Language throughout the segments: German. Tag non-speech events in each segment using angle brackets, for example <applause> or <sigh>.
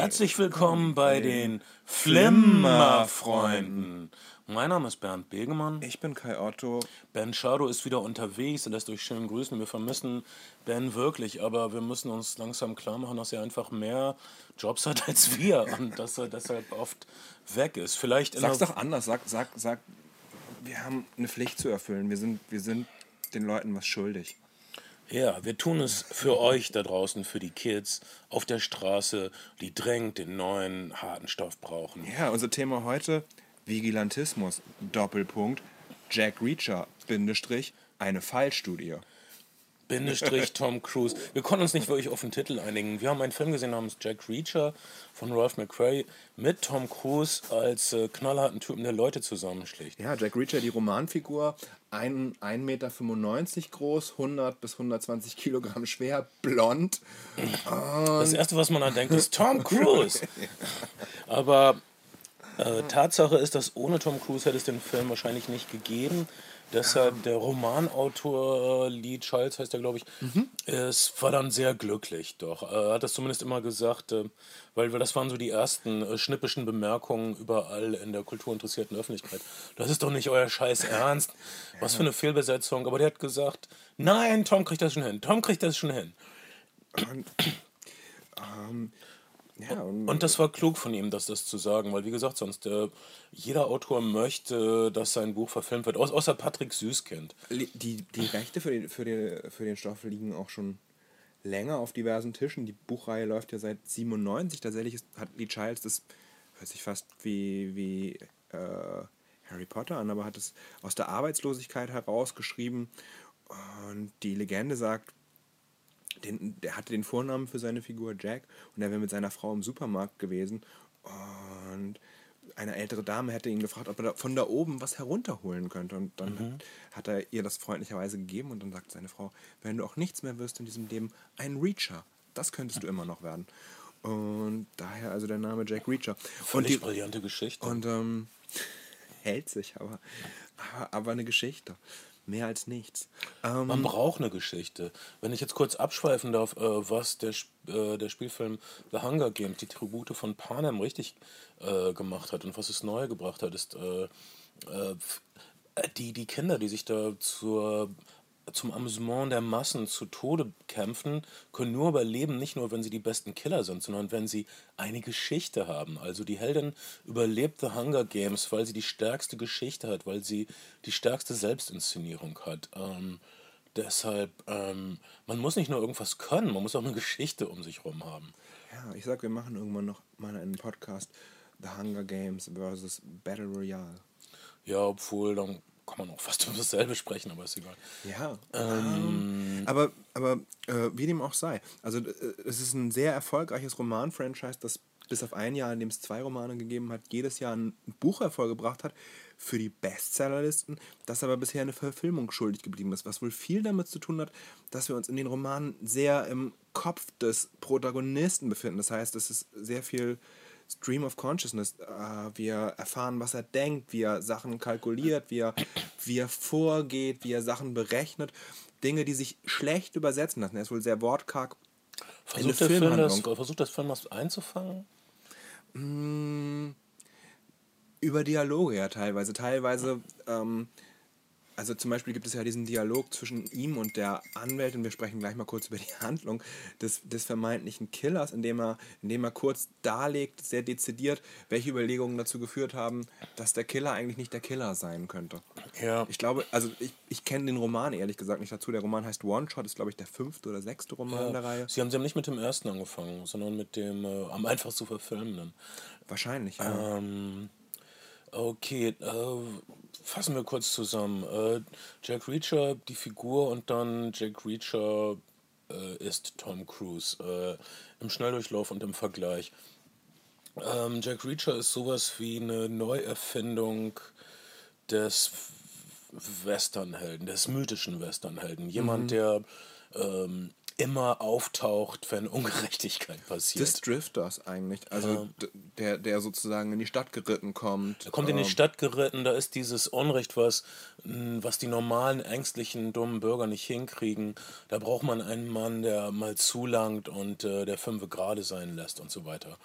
Herzlich willkommen bei den Flimmerfreunden. Mein Name ist Bernd Begemann. Ich bin Kai Otto. Ben Schado ist wieder unterwegs. Er lässt euch schön grüßen. Wir vermissen Ben wirklich, aber wir müssen uns langsam klar machen, dass er einfach mehr Jobs hat als wir <laughs> und dass er deshalb oft weg ist. Vielleicht Sag's doch anders. Sag, sag, sag, wir haben eine Pflicht zu erfüllen. Wir sind, wir sind den Leuten was schuldig. Ja, wir tun es für euch da draußen, für die Kids auf der Straße, die drängend den neuen harten Stoff brauchen. Ja, unser Thema heute: Vigilantismus. Doppelpunkt. Jack Reacher. Bindestrich. Eine Fallstudie. Bindestrich Tom Cruise. Wir konnten uns nicht wirklich auf den Titel einigen. Wir haben einen Film gesehen namens Jack Reacher von Ralph McQuarrie mit Tom Cruise als äh, knallharten Typen, der Leute zusammenschlägt. Ja, Jack Reacher, die Romanfigur, 1,95 Meter groß, 100 bis 120 Kilogramm schwer, blond. Das erste, was man dann denkt, ist Tom Cruise. <laughs> Aber äh, Tatsache ist, dass ohne Tom Cruise hätte es den Film wahrscheinlich nicht gegeben. Deshalb der Romanautor äh, Lee Charles heißt er, glaube ich, es war dann sehr glücklich doch. Er hat das zumindest immer gesagt, äh, weil, das waren so die ersten äh, schnippischen Bemerkungen überall in der kulturinteressierten Öffentlichkeit. Das ist doch nicht euer Scheiß Ernst. Was für eine Fehlbesetzung. Aber der hat gesagt, nein, Tom kriegt das schon hin. Tom kriegt das schon hin. Ja, und Und das war klug von ihm, das, das zu sagen, weil wie gesagt, sonst äh, jeder Autor möchte, dass sein Buch verfilmt wird, au außer Patrick Süßkind. die, die Rechte für den, für, den, für den Stoff liegen auch schon länger auf diversen Tischen. Die Buchreihe läuft ja seit 97. Tatsächlich ist, hat Lee Childs das, hört sich fast wie, wie äh, Harry Potter an, aber hat es aus der Arbeitslosigkeit herausgeschrieben. Und die Legende sagt, den, der hatte den Vornamen für seine Figur Jack und er wäre mit seiner Frau im Supermarkt gewesen. Und eine ältere Dame hätte ihn gefragt, ob er da von da oben was herunterholen könnte. Und dann hat, hat er ihr das freundlicherweise gegeben und dann sagt seine Frau, wenn du auch nichts mehr wirst in diesem Leben, ein Reacher. Das könntest du immer noch werden. Und daher also der Name Jack Reacher. Und Völlig die, brillante Geschichte. und ähm, <laughs> hält sich, aber, aber, aber eine Geschichte. Mehr als nichts. Ähm, Man braucht eine Geschichte. Wenn ich jetzt kurz abschweifen darf, äh, was der, äh, der Spielfilm The Hunger Games, die Tribute von Panem, richtig äh, gemacht hat und was es neu gebracht hat, ist äh, äh, äh, die, die Kinder, die sich da zur, zum Amüsement der Massen zu Tode kämpfen, können nur überleben, nicht nur, wenn sie die besten Killer sind, sondern wenn sie eine Geschichte haben. Also die Heldin überlebt The Hunger Games, weil sie die stärkste Geschichte hat, weil sie die stärkste Selbstinszenierung hat. Ähm, deshalb, ähm, man muss nicht nur irgendwas können, man muss auch eine Geschichte um sich herum haben. Ja, ich sag, wir machen irgendwann noch mal einen Podcast The Hunger Games versus Battle Royale. Ja, obwohl, dann kann man auch fast <laughs> über dasselbe sprechen, aber ist egal. Ja. Ähm, aber aber äh, wie dem auch sei. Also äh, es ist ein sehr erfolgreiches Roman-Franchise, das bis auf ein Jahr, in dem es zwei Romane gegeben hat, jedes Jahr ein Buch hervorgebracht hat für die Bestsellerlisten, das aber bisher eine Verfilmung schuldig geblieben ist, was wohl viel damit zu tun hat, dass wir uns in den Romanen sehr im Kopf des Protagonisten befinden. Das heißt, es ist sehr viel Stream of Consciousness. Äh, wir erfahren, was er denkt, wie er Sachen kalkuliert, wie er, wie er vorgeht, wie er Sachen berechnet. Dinge, die sich schlecht übersetzen lassen. Er ist wohl sehr wortkarg. Versucht der Film das, versucht das Film was einzufangen? Über Dialoge ja teilweise. Teilweise, ähm, also zum Beispiel gibt es ja diesen Dialog zwischen ihm und der Anwältin. Wir sprechen gleich mal kurz über die Handlung des, des vermeintlichen Killers, indem er, indem er kurz darlegt, sehr dezidiert, welche Überlegungen dazu geführt haben, dass der Killer eigentlich nicht der Killer sein könnte. Ja. Ich glaube, also ich, ich kenne den Roman ehrlich gesagt nicht dazu. Der Roman heißt One Shot, ist glaube ich der fünfte oder sechste Roman der Reihe. Sie haben, sie haben nicht mit dem ersten angefangen, sondern mit dem äh, am <laughs> einfachsten zu verfilmenden. Wahrscheinlich, ja. Ähm, okay, äh, fassen wir kurz zusammen. Äh, Jack Reacher, die Figur und dann Jack Reacher äh, ist Tom Cruise äh, im Schnelldurchlauf und im Vergleich. Ähm, Jack Reacher ist sowas wie eine Neuerfindung des Westernhelden, des mythischen Westernhelden. Jemand, der ähm, immer auftaucht, wenn Ungerechtigkeit passiert. Des Drifters eigentlich. Also d- der, der sozusagen in die Stadt geritten kommt. Er kommt in die Ähm, Stadt geritten, da ist dieses Unrecht, was, mh, was die normalen, ängstlichen, dummen Bürger nicht hinkriegen. Da braucht man einen Mann, der mal zulangt und äh, der Fünfe gerade sein lässt und so weiter.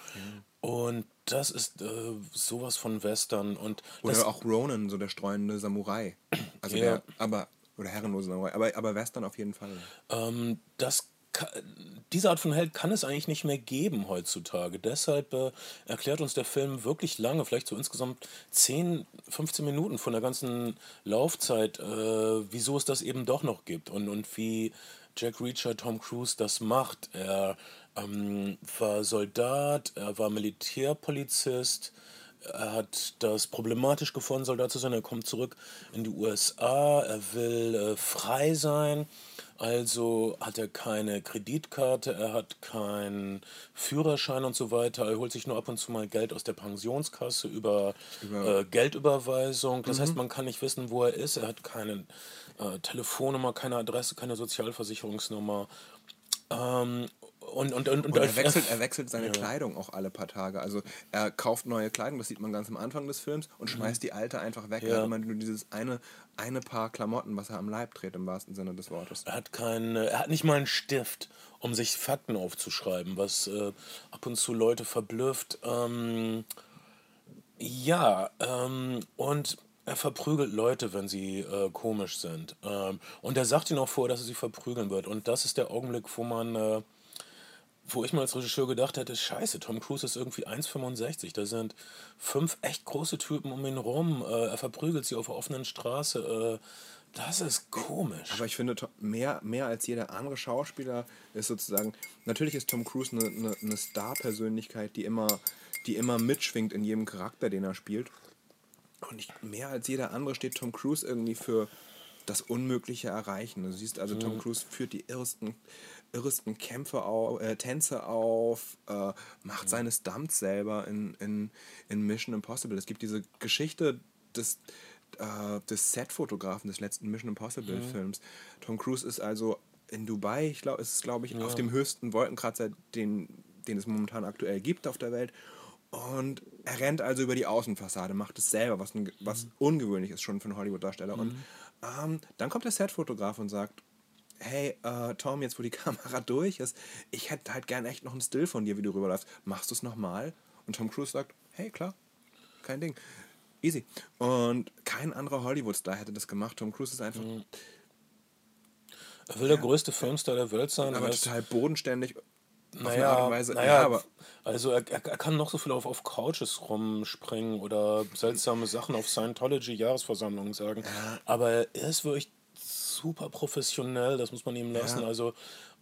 Und das ist äh, sowas von Western. Und Oder auch Ronan, so der streuende Samurai. Also Ja. der, aber, oder herrenlose Samurai. Aber, aber Western auf jeden Fall. ähm, das diese Art von Held kann es eigentlich nicht mehr geben heutzutage. Deshalb äh, erklärt uns der Film wirklich lange, vielleicht so insgesamt 10, 15 Minuten von der ganzen Laufzeit, äh, wieso es das eben doch noch gibt und, und wie Jack Reacher, Tom Cruise das macht. Er ähm, war Soldat, er war Militärpolizist, er hat das problematisch gefunden, Soldat zu sein. Er kommt zurück in die USA. Er will äh, frei sein. Also hat er keine Kreditkarte, er hat keinen Führerschein und so weiter. Er holt sich nur ab und zu mal Geld aus der Pensionskasse über, Über- äh, Geldüberweisung. Das heißt, man kann nicht wissen, wo er ist. Er hat keine äh, Telefonnummer, keine Adresse, keine Sozialversicherungsnummer. Ähm, und, und, und, und, er wechselt, er wechselt seine Kleidung auch alle paar Tage. Also er kauft neue Kleidung, das sieht man ganz am Anfang des Films, und schmeißt die alte einfach weg. Er Mhm. Ja. hat immer nur dieses eine, eine Paar Klamotten, was er am Leib trägt, im wahrsten Sinne des Wortes. Er hat keinen, er hat nicht mal einen Stift, um sich Fakten aufzuschreiben, was äh, ab und zu Leute verblüfft. Ähm, ja, ähm, und er verprügelt Leute, wenn sie äh, komisch sind. Ähm, und er sagt ihnen auch vor, dass er sie verprügeln wird. Und das ist der Augenblick, wo man, äh, wo ich mal als Regisseur gedacht hätte, scheiße, Tom Cruise ist irgendwie 1,65. Da sind fünf echt große Typen um ihn rum. Äh, er verprügelt sie auf der offenen Straße. Äh, das ist komisch. Aber ich finde, mehr, mehr als jeder andere Schauspieler ist sozusagen, natürlich ist Tom Cruise eine, eine, eine Star-Persönlichkeit, die immer, die immer mitschwingt in jedem Charakter, den er spielt. Und ich, mehr als jeder andere steht Tom Cruise irgendwie für das Unmögliche erreichen. Du siehst also, Tom Cruise führt die irrsten, irrsten Kämpfe auf, äh, Tänze auf, äh, macht seine Stunts selber in, in, in Mission Impossible. Es gibt diese Geschichte des, äh, des Set-Fotografen des letzten Mission Impossible Films. Tom Cruise ist also in Dubai, ich glaube, ist glaube ich auf dem höchsten Wolkenkratzer, den, den es momentan aktuell gibt auf der Welt. Und er rennt also über die Außenfassade, macht es selber, was, ein, was ungewöhnlich ist schon für einen Hollywood-Darsteller. Und ähm, dann kommt der Set-Fotograf und sagt, hey, äh, Tom, jetzt wo die <laughs> Kamera durch ist, ich hätte halt gern echt noch einen Still von dir, wie du rüberläufst. Machst du es nochmal? Und Tom Cruise sagt, hey, klar, kein Ding. Easy. Und kein anderer Hollywood-Star hätte das gemacht. Tom Cruise ist einfach Er will der größte Filmstar der Welt sein. aber er ist- total bodenständig. Naja, Art und Weise. naja, ja, aber also er, er, kann noch so viel auf, auf Couches rumspringen oder seltsame Sachen auf Scientology-Jahresversammlungen sagen. Aber er ist wirklich super professionell, das muss man ihm lassen. Ja. Also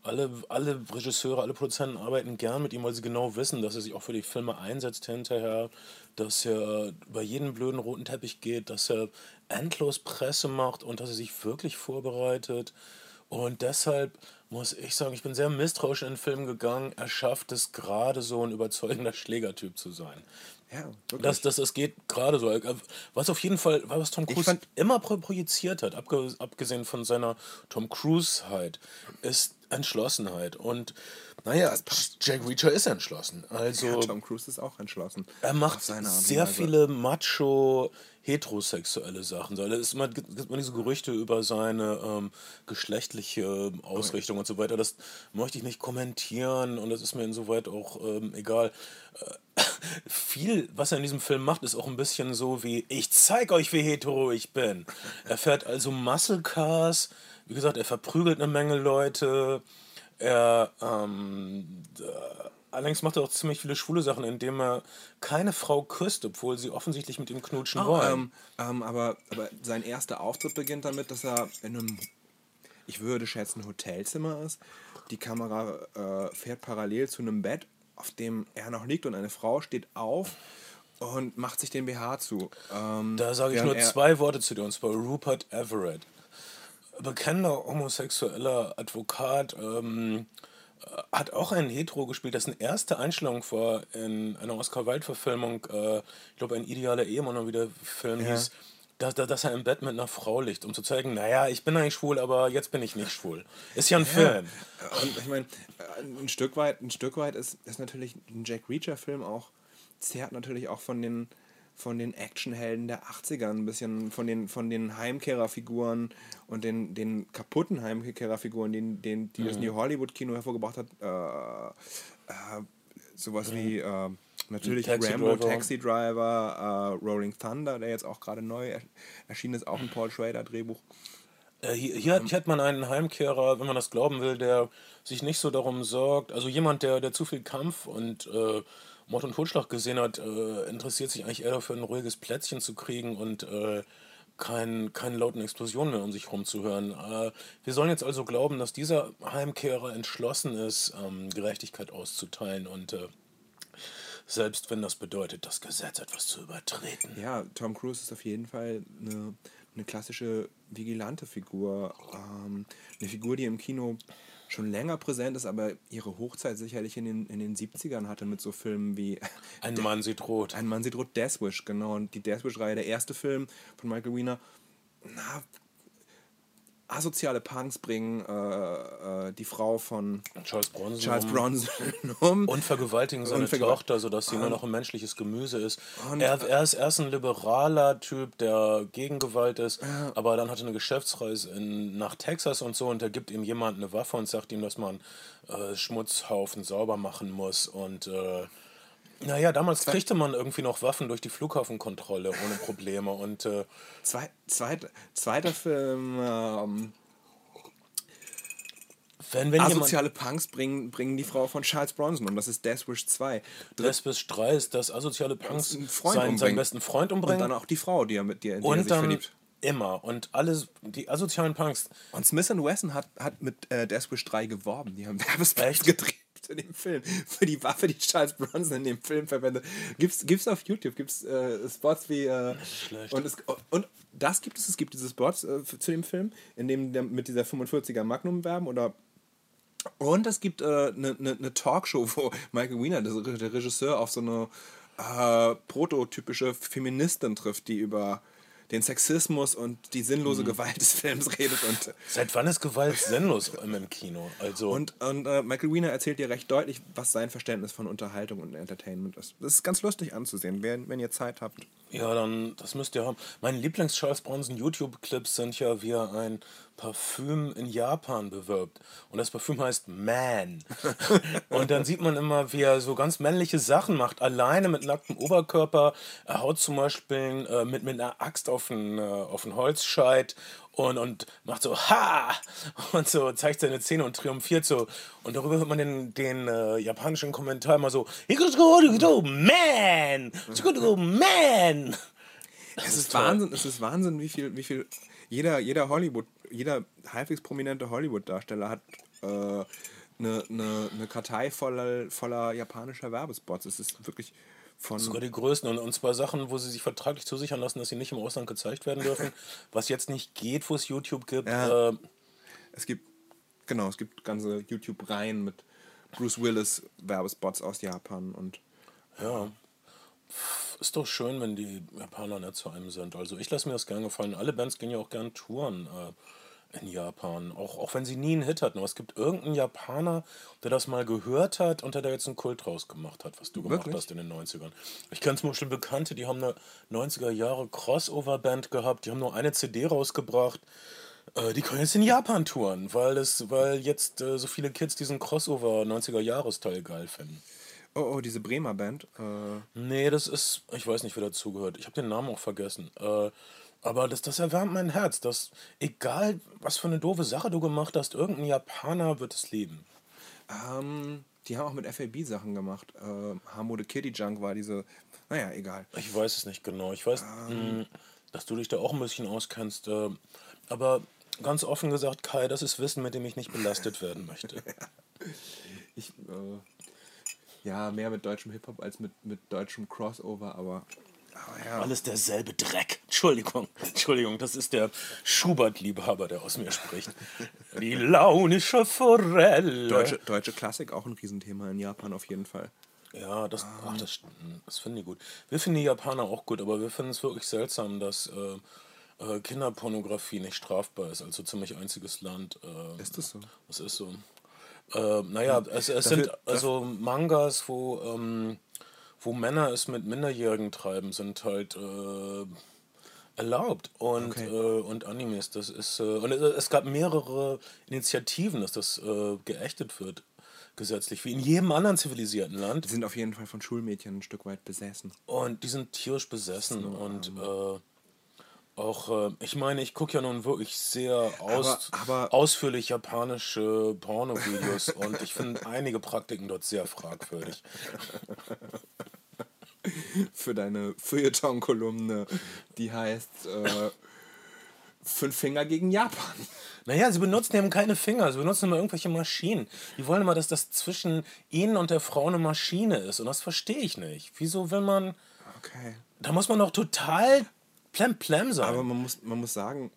alle, alle Regisseure, alle Produzenten arbeiten gern mit ihm, weil sie genau wissen, dass er sich auch für die Filme einsetzt hinterher, dass er über jeden blöden roten Teppich geht, dass er endlos Presse macht und dass er sich wirklich vorbereitet. Und deshalb muss ich sagen, ich bin sehr misstrauisch in den Film gegangen. Er schafft es gerade so ein überzeugender Schlägertyp zu sein. ja, wirklich. Das, das, das geht gerade so. Was auf jeden Fall, was Tom Cruise fand- immer pro- projiziert hat, abge, abgesehen von seiner Tom Cruise-Heit, ist Entschlossenheit. Und naja, Jack Reacher ist entschlossen. Also ja, Tom Cruise ist auch entschlossen. er macht sehr Weise. viele macho heterosexuelle Sachen. Es ist immer, gibt immer diese Gerüchte über seine ähm, geschlechtliche Ausrichtung und so weiter. Das möchte ich nicht kommentieren und das ist mir insoweit auch ähm, egal. Äh, <coughs> viel, was er in diesem Film macht, ist auch ein bisschen so wie, ich zeig euch, wie hetero ich bin. Er fährt also Muscle Cars, wie gesagt, er verprügelt eine Menge Leute, er ähm, Allerdings macht er auch ziemlich viele schwule Sachen, indem er keine Frau küsst, obwohl sie offensichtlich mit ihm knutschen wollen. Ähm, ähm, aber, aber sein erster Auftritt beginnt damit, dass er in einem, ich würde schätzen, Hotelzimmer ist. Die Kamera äh, fährt parallel zu einem Bett, auf dem er noch liegt und eine Frau steht auf und macht sich den BH zu. Ähm, da sage ich nur zwei Worte zu dir, und zwar Rupert Everett. Bekennender homosexueller Advokat, ähm, äh, hat auch einen Hetero gespielt, dessen erste Einstellung war in einer Oscar-Wilde-Verfilmung, äh, ich glaube, ein idealer Ehemann, oder wie der Film Ja. hieß. dass, dass er im Bett mit einer Frau liegt, um zu zeigen, naja, ich bin eigentlich schwul, aber jetzt bin ich nicht schwul. Ist ja ein Film. Und ich meine, ein Stück weit, ein Stück weit ist, ist natürlich ein Jack Reacher-Film auch, zehrt natürlich auch von den, von den Actionhelden der 80er ein bisschen, von den, von den Heimkehrerfiguren und den, den kaputten Heimkehrerfiguren, den, den, die Mhm. das New Hollywood-Kino hervorgebracht hat. Äh, äh, sowas wie äh, natürlich Mhm. Taxi Rambo, Driver. Taxi Driver, äh, Rolling Thunder, der jetzt auch gerade neu er- erschienen ist, auch ein Paul Schrader-Drehbuch. Äh, Hier, hier, hat, hier hat man einen Heimkehrer, wenn man das glauben will, der sich nicht so darum sorgt. Also jemand, der, der zu viel Kampf und äh, Mord und Totschlag gesehen hat, äh, interessiert sich eigentlich eher dafür, ein ruhiges Plätzchen zu kriegen und äh, kein, keine lauten Explosionen mehr um sich herum zu hören. Äh, wir sollen jetzt also glauben, dass dieser Heimkehrer entschlossen ist, ähm, Gerechtigkeit auszuteilen und äh, selbst wenn das bedeutet, das Gesetz etwas zu übertreten. Ja, Tom Cruise ist auf jeden Fall eine, eine klassische vigilante Figur. Ähm, eine Figur, die im Kino schon länger präsent ist, aber ihre Hochzeit sicherlich in den, in den 70ern hatte mit so Filmen wie Ein Mann sieht rot. Ein Mann sieht rot, Death Wish, genau. Und die Death Wish-Reihe, der erste Film von Michael Wiener, na, asoziale Punks bringen äh, äh, die Frau von Charles Bronson. Charles um- Bronson <laughs> um. Und vergewaltigen seine Und vergewalt- Tochter, sodass sie nur noch ein menschliches Gemüse ist. Er, er, ist, er ist ein liberaler Typ, der gegen Gewalt ist, aber dann hat er eine Geschäftsreise in, nach Texas und so und da gibt ihm jemand eine Waffe und sagt ihm, dass man äh, Schmutzhaufen sauber machen muss. Und äh, naja, damals kriegte man irgendwie noch Waffen durch die Flughafenkontrolle ohne Probleme. Und äh, Zwei, zweit, zweiter Film, ähm, wenn, wenn asoziale Punks bringen, bringen die Frau von Charles Bronson um. Das ist Death Wish 2. Lesbis Streis, dass asoziale Punks seinen, seinen besten Freund Und umbringen. dann auch die Frau, die er mit dir, in die er Und sich dann verliebt. immer. Und alles, die asozialen Punks, Und Smith Wesson hat, hat mit äh, Death Wish 3 geworben. Die haben <laughs> Werbespots gedreht für den Film. <laughs> Für die Waffe, die Charles Bronson in dem Film verwendet. Gibt's, gibt's auf YouTube, gibt's äh, Spots wie. Äh, schlecht. und, es, und das gibt es, es gibt diese Spots äh, zu dem Film, in dem der mit dieser 45er Magnum werben oder. Und es gibt eine äh, ne, ne, ne Talkshow, <laughs> wo Michael Wiener, der, der Regisseur, auf so eine äh, prototypische Feministin trifft, die über den Sexismus und die sinnlose Gewalt des Films redet und Seit wann ist Gewalt sinnlos im im Kino? Also, und, und äh, Michael Wiener erzählt dir recht deutlich, was sein Verständnis von Unterhaltung und Entertainment ist. Das ist ganz lustig anzusehen, wenn, wenn ihr Zeit habt. ja, dann, das müsst ihr haben. Meine Lieblings-Charles Bronson YouTube-Clips sind ja, wie er ein Parfüm in Japan bewirbt. Und das Parfüm heißt Man. <laughs> und dann sieht man immer, wie er so ganz männliche Sachen macht, alleine mit nacktem Oberkörper. Er haut zum Beispiel äh, mit, mit einer Axt auf einen, äh, auf einen Holzscheit und, und macht so Ha! Und so zeigt seine Zähne und triumphiert so. Und darüber hört man den, den äh, japanischen Kommentar immer so Man! Man! Es ist toll. Wahnsinn, es ist Wahnsinn, wie viel, wie viel jeder, jeder Hollywood, jeder halbwegs prominente Hollywood-Darsteller hat äh, eine, eine, eine Kartei voller, voller japanischer Werbespots. Es ist wirklich von. Sogar die größten. Und, und zwar Sachen, wo sie sich vertraglich zusichern lassen, dass sie nicht im Ausland gezeigt werden dürfen. <laughs> Was jetzt nicht geht, wo es YouTube gibt. Ja. Äh, Es gibt, genau, es gibt ganze YouTube-Reihen mit Bruce Willis Werbespots aus Japan und ja. Ist doch schön, wenn die Japaner nett zu einem sind. Also ich lasse mir das gerne gefallen. Alle Bands gehen ja auch gern Touren äh, in Japan. Auch, auch wenn sie nie einen Hit hatten. Aber es gibt irgendeinen Japaner, der das mal gehört hat und der da jetzt einen Kult draus gemacht hat, was du gemacht Wirklich? hast in den 90ern. Ich kenne zum Beispiel Bekannte, die haben eine 90er Jahre Crossover-Band gehabt, die haben nur eine CD rausgebracht. Äh, Die können jetzt in Japan touren, weil, es, weil jetzt äh, so viele Kids diesen Crossover 90er-Jahres-Teil geil finden. Oh, oh, diese Bremer Band. Äh, Nee, das ist, ich weiß nicht, wer dazugehört. Ich habe den Namen auch vergessen. Äh, aber das, das erwärmt mein Herz. Dass, egal, was für eine doofe Sache du gemacht hast, irgendein Japaner wird es lieben. ähm, die haben auch mit FAB Sachen gemacht. Äh, Hamo the Kitty Junk war diese. Naja, egal. Ich weiß es nicht genau. Ich weiß, mh, dass du dich da auch ein bisschen auskennst. Äh, aber ganz offen gesagt, Kai, das ist Wissen, mit dem ich nicht belastet werden möchte. <laughs> Ich, äh, ja, mehr mit deutschem Hip-Hop als mit, mit deutschem Crossover, aber. aber ja. Alles derselbe Dreck. Entschuldigung, Entschuldigung, das ist der Schubert-Liebhaber, der aus mir spricht. Die launische Forelle. Deutsche, deutsche Klassik auch ein Riesenthema in Japan auf jeden Fall. Ja, das, ach, das, das finden die gut. Wir finden die Japaner auch gut, aber wir finden es wirklich seltsam, dass äh, äh, Kinderpornografie nicht strafbar ist, also ziemlich einziges Land. Äh, Ist das so? Das ist so. Äh, naja, es, es sind also Mangas, wo, ähm, wo Männer es mit Minderjährigen treiben, sind halt äh, erlaubt. Und, Okay. äh, und Animes, das ist. Äh, und es, gab mehrere Initiativen, dass das äh, geächtet wird, gesetzlich, wie in jedem anderen zivilisierten Land. Die sind auf jeden Fall von Schulmädchen ein Stück weit besessen. Und die sind tierisch besessen und äh, auch, äh, ich meine, ich gucke ja nun wirklich sehr aus, aber- ausführlich japanische Porno-Videos <laughs> und ich finde einige Praktiken dort sehr fragwürdig. <laughs> Für deine Feuilleton-Kolumne, die heißt äh, Fünf Finger gegen Japan. Naja, sie benutzen eben keine Finger, sie benutzen immer irgendwelche Maschinen. Die wollen immer, dass das zwischen ihnen und der Frau eine Maschine ist und das verstehe ich nicht. Wieso will man, Okay. da muss man doch total plem-plem sein. Aber man muss, man muss sagen,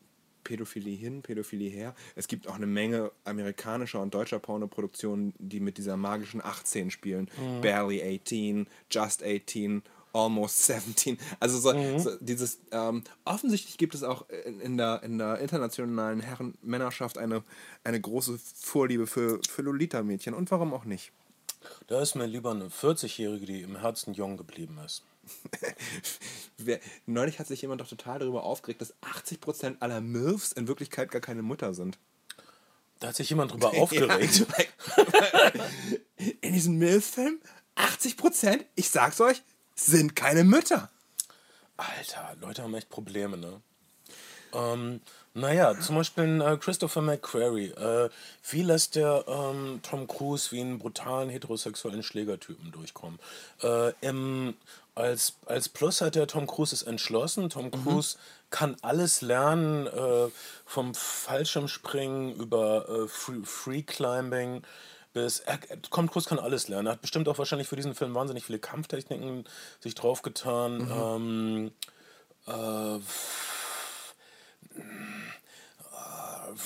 Pädophilie hin, Pädophilie her. Es gibt auch eine Menge amerikanischer und deutscher Pornoproduktionen, die mit dieser magischen 18 spielen. Barely 18, Just 18, Almost 17. Also so, so dieses, ähm, offensichtlich gibt es auch in, in, der, in der internationalen Herren-Männerschaft eine, eine große Vorliebe für, für Lolita-Mädchen. Und warum auch nicht? da ist mir lieber eine 40-Jährige, die im Herzen jung geblieben ist. <laughs> Neulich hat sich jemand doch total darüber aufgeregt, dass 80% aller MILFs in Wirklichkeit gar keine Mutter sind. Da hat sich jemand drüber <laughs> aufgeregt. <laughs> In diesem MILF-Film 80%, ich sag's euch, sind keine Mütter. Alter, Leute haben echt Probleme, ne? Ähm, naja, zum Beispiel äh, Christopher McQuarrie. Äh, wie lässt der ähm, Tom Cruise wie einen brutalen heterosexuellen Schlägertypen durchkommen? Äh, im, als, als Plus hat der Tom Cruise es entschlossen. Tom Cruise kann alles lernen, äh, vom Fallschirmspringen über äh, Free, Free Climbing bis. Er, Tom Cruise kann alles lernen. Er hat bestimmt auch wahrscheinlich für diesen Film wahnsinnig viele Kampftechniken sich draufgetan. Ähm, äh,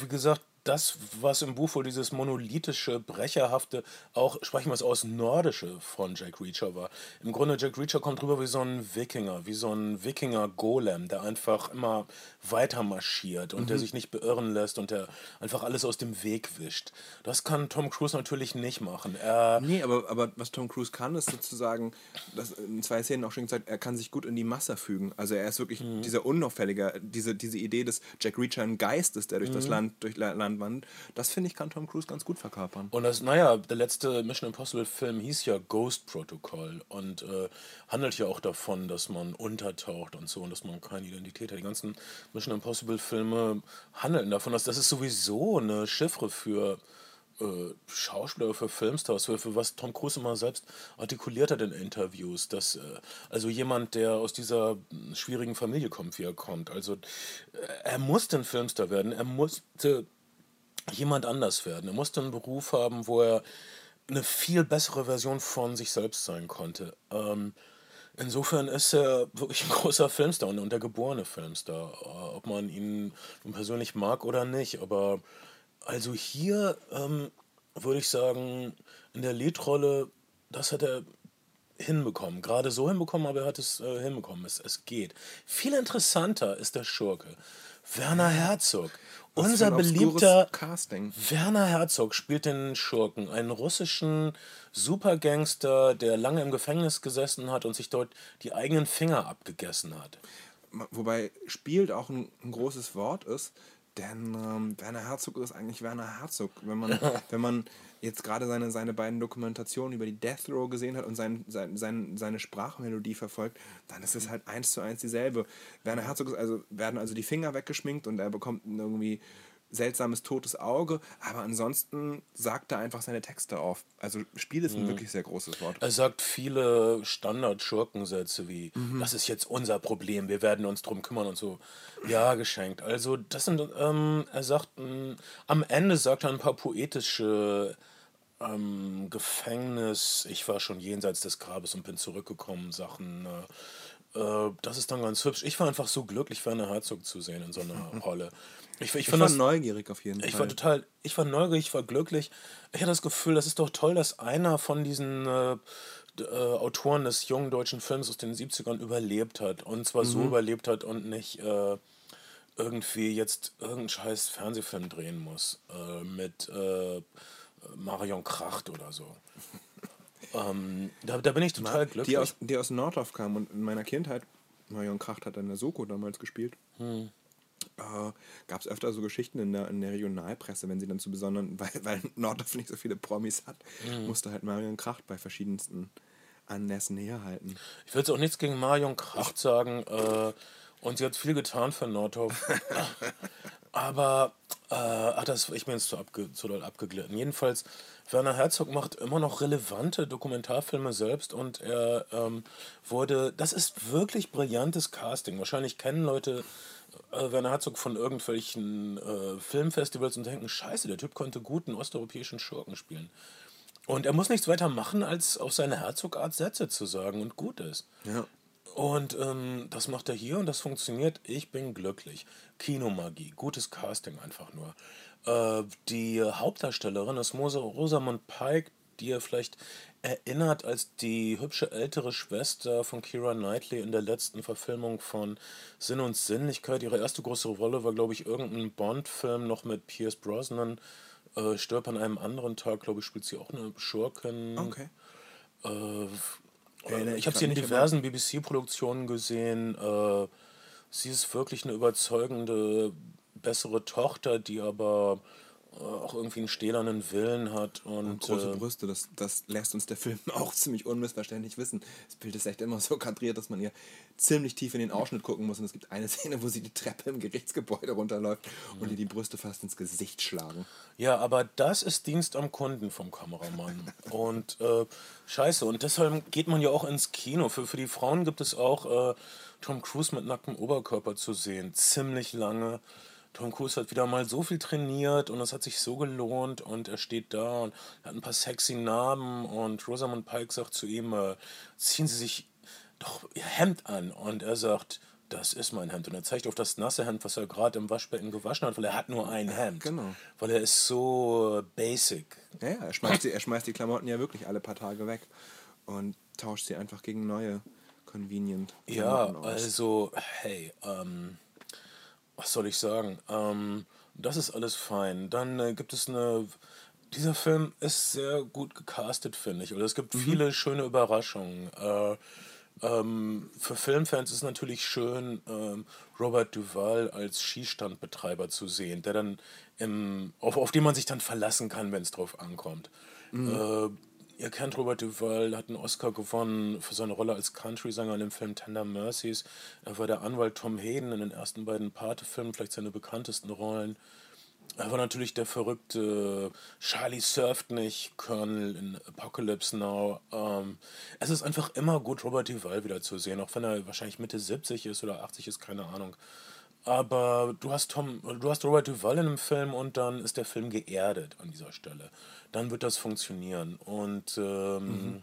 wie gesagt, das, was im Buch wohl dieses monolithische, brecherhafte, auch, sprechen wir es aus, nordische von Jack Reacher war. Im Grunde, Jack Reacher kommt rüber wie so ein Wikinger, wie so ein Wikinger-Golem, der einfach immer weiter marschiert und der sich nicht beirren lässt und der einfach alles aus dem Weg wischt. Das kann Tom Cruise natürlich nicht machen. Er, Nee, aber, aber was Tom Cruise kann, ist sozusagen, das in zwei Szenen auch schon gesagt, er kann sich gut in die Masse fügen. Also er ist wirklich dieser unauffällige, diese, diese Idee des Jack Reacher ein Geist ist, der durch das Land, durch La- Land wandert. Das finde ich, kann Tom Cruise ganz gut verkörpern. Und das, naja, der letzte Mission Impossible Film hieß ja Ghost Protocol und äh, handelt ja auch davon, dass man untertaucht und so und dass man keine Identität hat. Die ganzen Mission Impossible Filme handeln davon, dass das ist sowieso eine Chiffre für äh, Schauspieler, für Filmstars, für, für was Tom Cruise immer selbst artikuliert hat in Interviews, dass äh, also jemand, der aus dieser mh, schwierigen Familie kommt, wie er kommt, also äh, er musste ein Filmstar werden, er musste jemand anders werden. Er musste einen Beruf haben, wo er eine viel bessere Version von sich selbst sein konnte. Ähm, insofern ist er wirklich ein <laughs> großer Filmstar und der geborene Filmstar, äh, ob man ihn persönlich mag oder nicht. Aber also hier ähm, würde ich sagen, in der Leadrolle, das hat er hinbekommen. Gerade so hinbekommen, aber er hat es äh, hinbekommen. Es, es geht. Viel interessanter ist der Schurke. Werner Herzog. Unser beliebter Casting. Werner Herzog spielt den Schurken, einen russischen Supergangster, der lange im Gefängnis gesessen hat und sich dort die eigenen Finger abgegessen hat. Wobei spielt auch ein, ein großes Wort ist, denn ähm, Werner Herzog ist eigentlich Werner Herzog. Wenn man, <laughs> wenn man jetzt gerade seine, seine beiden Dokumentationen über die Death Row gesehen hat und sein, sein, sein, seine Sprachmelodie verfolgt, dann ist es halt eins zu eins dieselbe. Werner Herzog ist also, werden also die Finger weggeschminkt und er bekommt irgendwie seltsames totes Auge, aber ansonsten sagt er einfach seine Texte auf. Also Spiel ist ein wirklich sehr großes Wort. Er sagt viele Standard-Schurkensätze wie, das ist jetzt unser Problem, wir werden uns drum kümmern und so. Ja, geschenkt. Also das sind, ähm, er sagt, ähm, am Ende sagt er ein paar poetische ähm, Gefängnis, ich war schon jenseits des Grabes und bin zurückgekommen, Sachen. Äh, äh, das ist dann ganz hübsch. Ich war einfach so glücklich, Werner Herzog zu sehen in so einer <laughs> Rolle. Ich, ich, Ich war das, neugierig auf jeden ich Fall. war total, ich war neugierig, ich war glücklich. Ich hatte das Gefühl, das ist doch toll, dass einer von diesen äh, äh, Autoren des jungen deutschen Films aus den 70ern überlebt hat. Und zwar so überlebt hat und nicht, äh, irgendwie jetzt irgendeinen scheiß Fernsehfilm drehen muss äh, mit äh, Marion Kracht oder so. Ähm, da, da bin ich total glücklich. Die aus, die aus Nordorf kam und in meiner Kindheit, Marion Kracht hat in der Soko damals gespielt. Hm. Äh, Gab es öfter so Geschichten in der, in der Regionalpresse, wenn sie dann zu besonderen, <laughs> weil, weil Nordorf nicht so viele Promis hat, mhm. musste halt Marion Kracht bei verschiedensten Anlässen herhalten. Ich will jetzt auch nichts gegen Marion Kracht sagen. Äh, und sie hat viel getan für Nordhoff. <laughs> Aber, äh, ach, das, ich bin jetzt zu, abge, zu doll abgeglitten. Jedenfalls, Werner Herzog macht immer noch relevante Dokumentarfilme selbst und er ähm, wurde, das ist wirklich brillantes Casting. Wahrscheinlich kennen Leute äh, Werner Herzog von irgendwelchen äh, Filmfestivals und denken, scheiße, der Typ konnte guten osteuropäischen Schurken spielen. Und er muss nichts weiter machen, als auf seine Herzogart Sätze zu sagen und gut ist. Ja. Und ähm, das macht er hier und das funktioniert. Ich bin glücklich. Kinomagie, gutes Casting einfach nur. Äh, die Hauptdarstellerin ist Rosamund Pike, die ihr vielleicht erinnert als die hübsche ältere Schwester von Kira Knightley in der letzten Verfilmung von Sinn und Sinnlichkeit. Ihre erste große Rolle war, glaube ich, irgendein Bond-Film noch mit Pierce Brosnan. Äh, stirbt an einem anderen Tag, glaube ich, spielt sie auch eine Schurkin. Okay. Äh, äh, ich habe sie in diversen BBC-Produktionen gesehen. Äh, sie ist wirklich eine überzeugende, bessere Tochter, die aber auch irgendwie einen stählernen Willen hat. Und, und große äh, Brüste, das, das lässt uns der Film <laughs> auch ziemlich unmissverständlich wissen. Das Bild ist echt immer so kadriert, dass man ihr ziemlich tief in den Ausschnitt gucken muss. Und es gibt eine Szene, wo sie die Treppe im Gerichtsgebäude runterläuft und ihr die Brüste fast ins Gesicht schlagen. Ja, aber das ist Dienst am Kunden vom Kameramann. <laughs> und äh, scheiße, und deshalb geht man ja auch ins Kino. Für, für die Frauen gibt es auch äh, Tom Cruise mit nacktem Oberkörper zu sehen. Ziemlich lange. Tom Cruise hat wieder mal so viel trainiert und es hat sich so gelohnt und er steht da und hat ein paar sexy Narben und Rosamund Pike sagt zu ihm, äh, ziehen Sie sich doch Ihr Hemd an und er sagt, das ist mein Hemd. Und er zeigt auf das nasse Hemd, was er gerade im Waschbecken gewaschen hat, weil er hat nur ein Hemd. Genau. Weil er ist so basic. Ja, ja er, schmeißt die, er schmeißt die Klamotten ja wirklich alle paar Tage weg und tauscht sie einfach gegen neue convenient. Klamotten ja, aus. also, hey, ähm, was soll ich sagen? Ähm, das ist alles fein. Dann äh, gibt es eine. Dieser Film ist sehr gut gecastet, finde ich. Oder es gibt mhm. viele schöne Überraschungen. Äh, ähm, für Filmfans ist es natürlich schön, ähm, Robert Duval als Skistandbetreiber zu sehen, der dann im, auf, auf den man sich dann verlassen kann, wenn es drauf ankommt. Mhm. Äh, Ihr kennt Robert Duvall, hat einen Oscar gewonnen für seine Rolle als Country-Sänger in dem Film Tender Mercies. Er war der Anwalt Tom Hayden in den ersten beiden Pate-Filmen, vielleicht seine bekanntesten Rollen. Er war natürlich der verrückte Charlie surft nicht, Colonel in Apocalypse Now. Ähm, es ist einfach immer gut, Robert Duvall wieder zu sehen, auch wenn er wahrscheinlich Mitte 70 ist oder 80 ist, keine Ahnung. Aber du hast Tom, du hast Robert Duvall in einem Film und dann ist der Film geerdet an dieser Stelle dann wird das funktionieren. Und, ähm, mhm.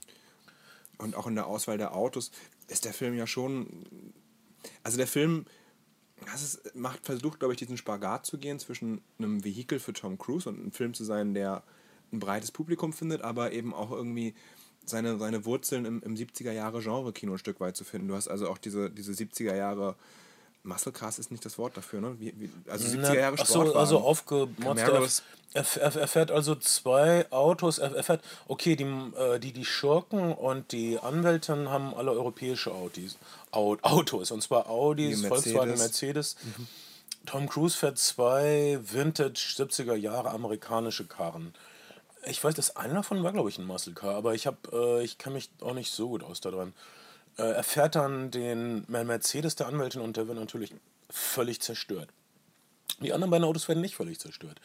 und auch in der Auswahl der Autos ist der Film ja schon. Also der Film das ist, macht, versucht, glaube ich, diesen Spagat zu gehen zwischen einem Vehikel für Tom Cruise und einem Film zu sein, der ein breites Publikum findet, aber eben auch irgendwie seine, seine Wurzeln im, im 70er Jahre Genre-Kino ein Stück weit zu finden. Du hast also auch diese, diese 70er Jahre Muscle Cars ist nicht das Wort dafür, ne? Wie, wie, also 70er Jahre Sport. Achso, also aufgemotzt. Er, er, er, fährt also zwei Autos. Er, er fährt, okay, die, äh, die, die Schurken und die Anwältin haben alle europäische Autos. Autos und zwar Audis, Mercedes. Volkswagen, Mercedes. Mhm. Tom Cruise fährt zwei Vintage 70er Jahre amerikanische Karren. Ich weiß, das einer davon war, glaube ich, ein Muscle Car, aber ich, hab, äh, ich kenne mich auch nicht so gut aus da dran. Äh, er fährt dann den Mercedes der Anwältin und der wird natürlich völlig zerstört. Die anderen beiden Autos werden nicht völlig zerstört.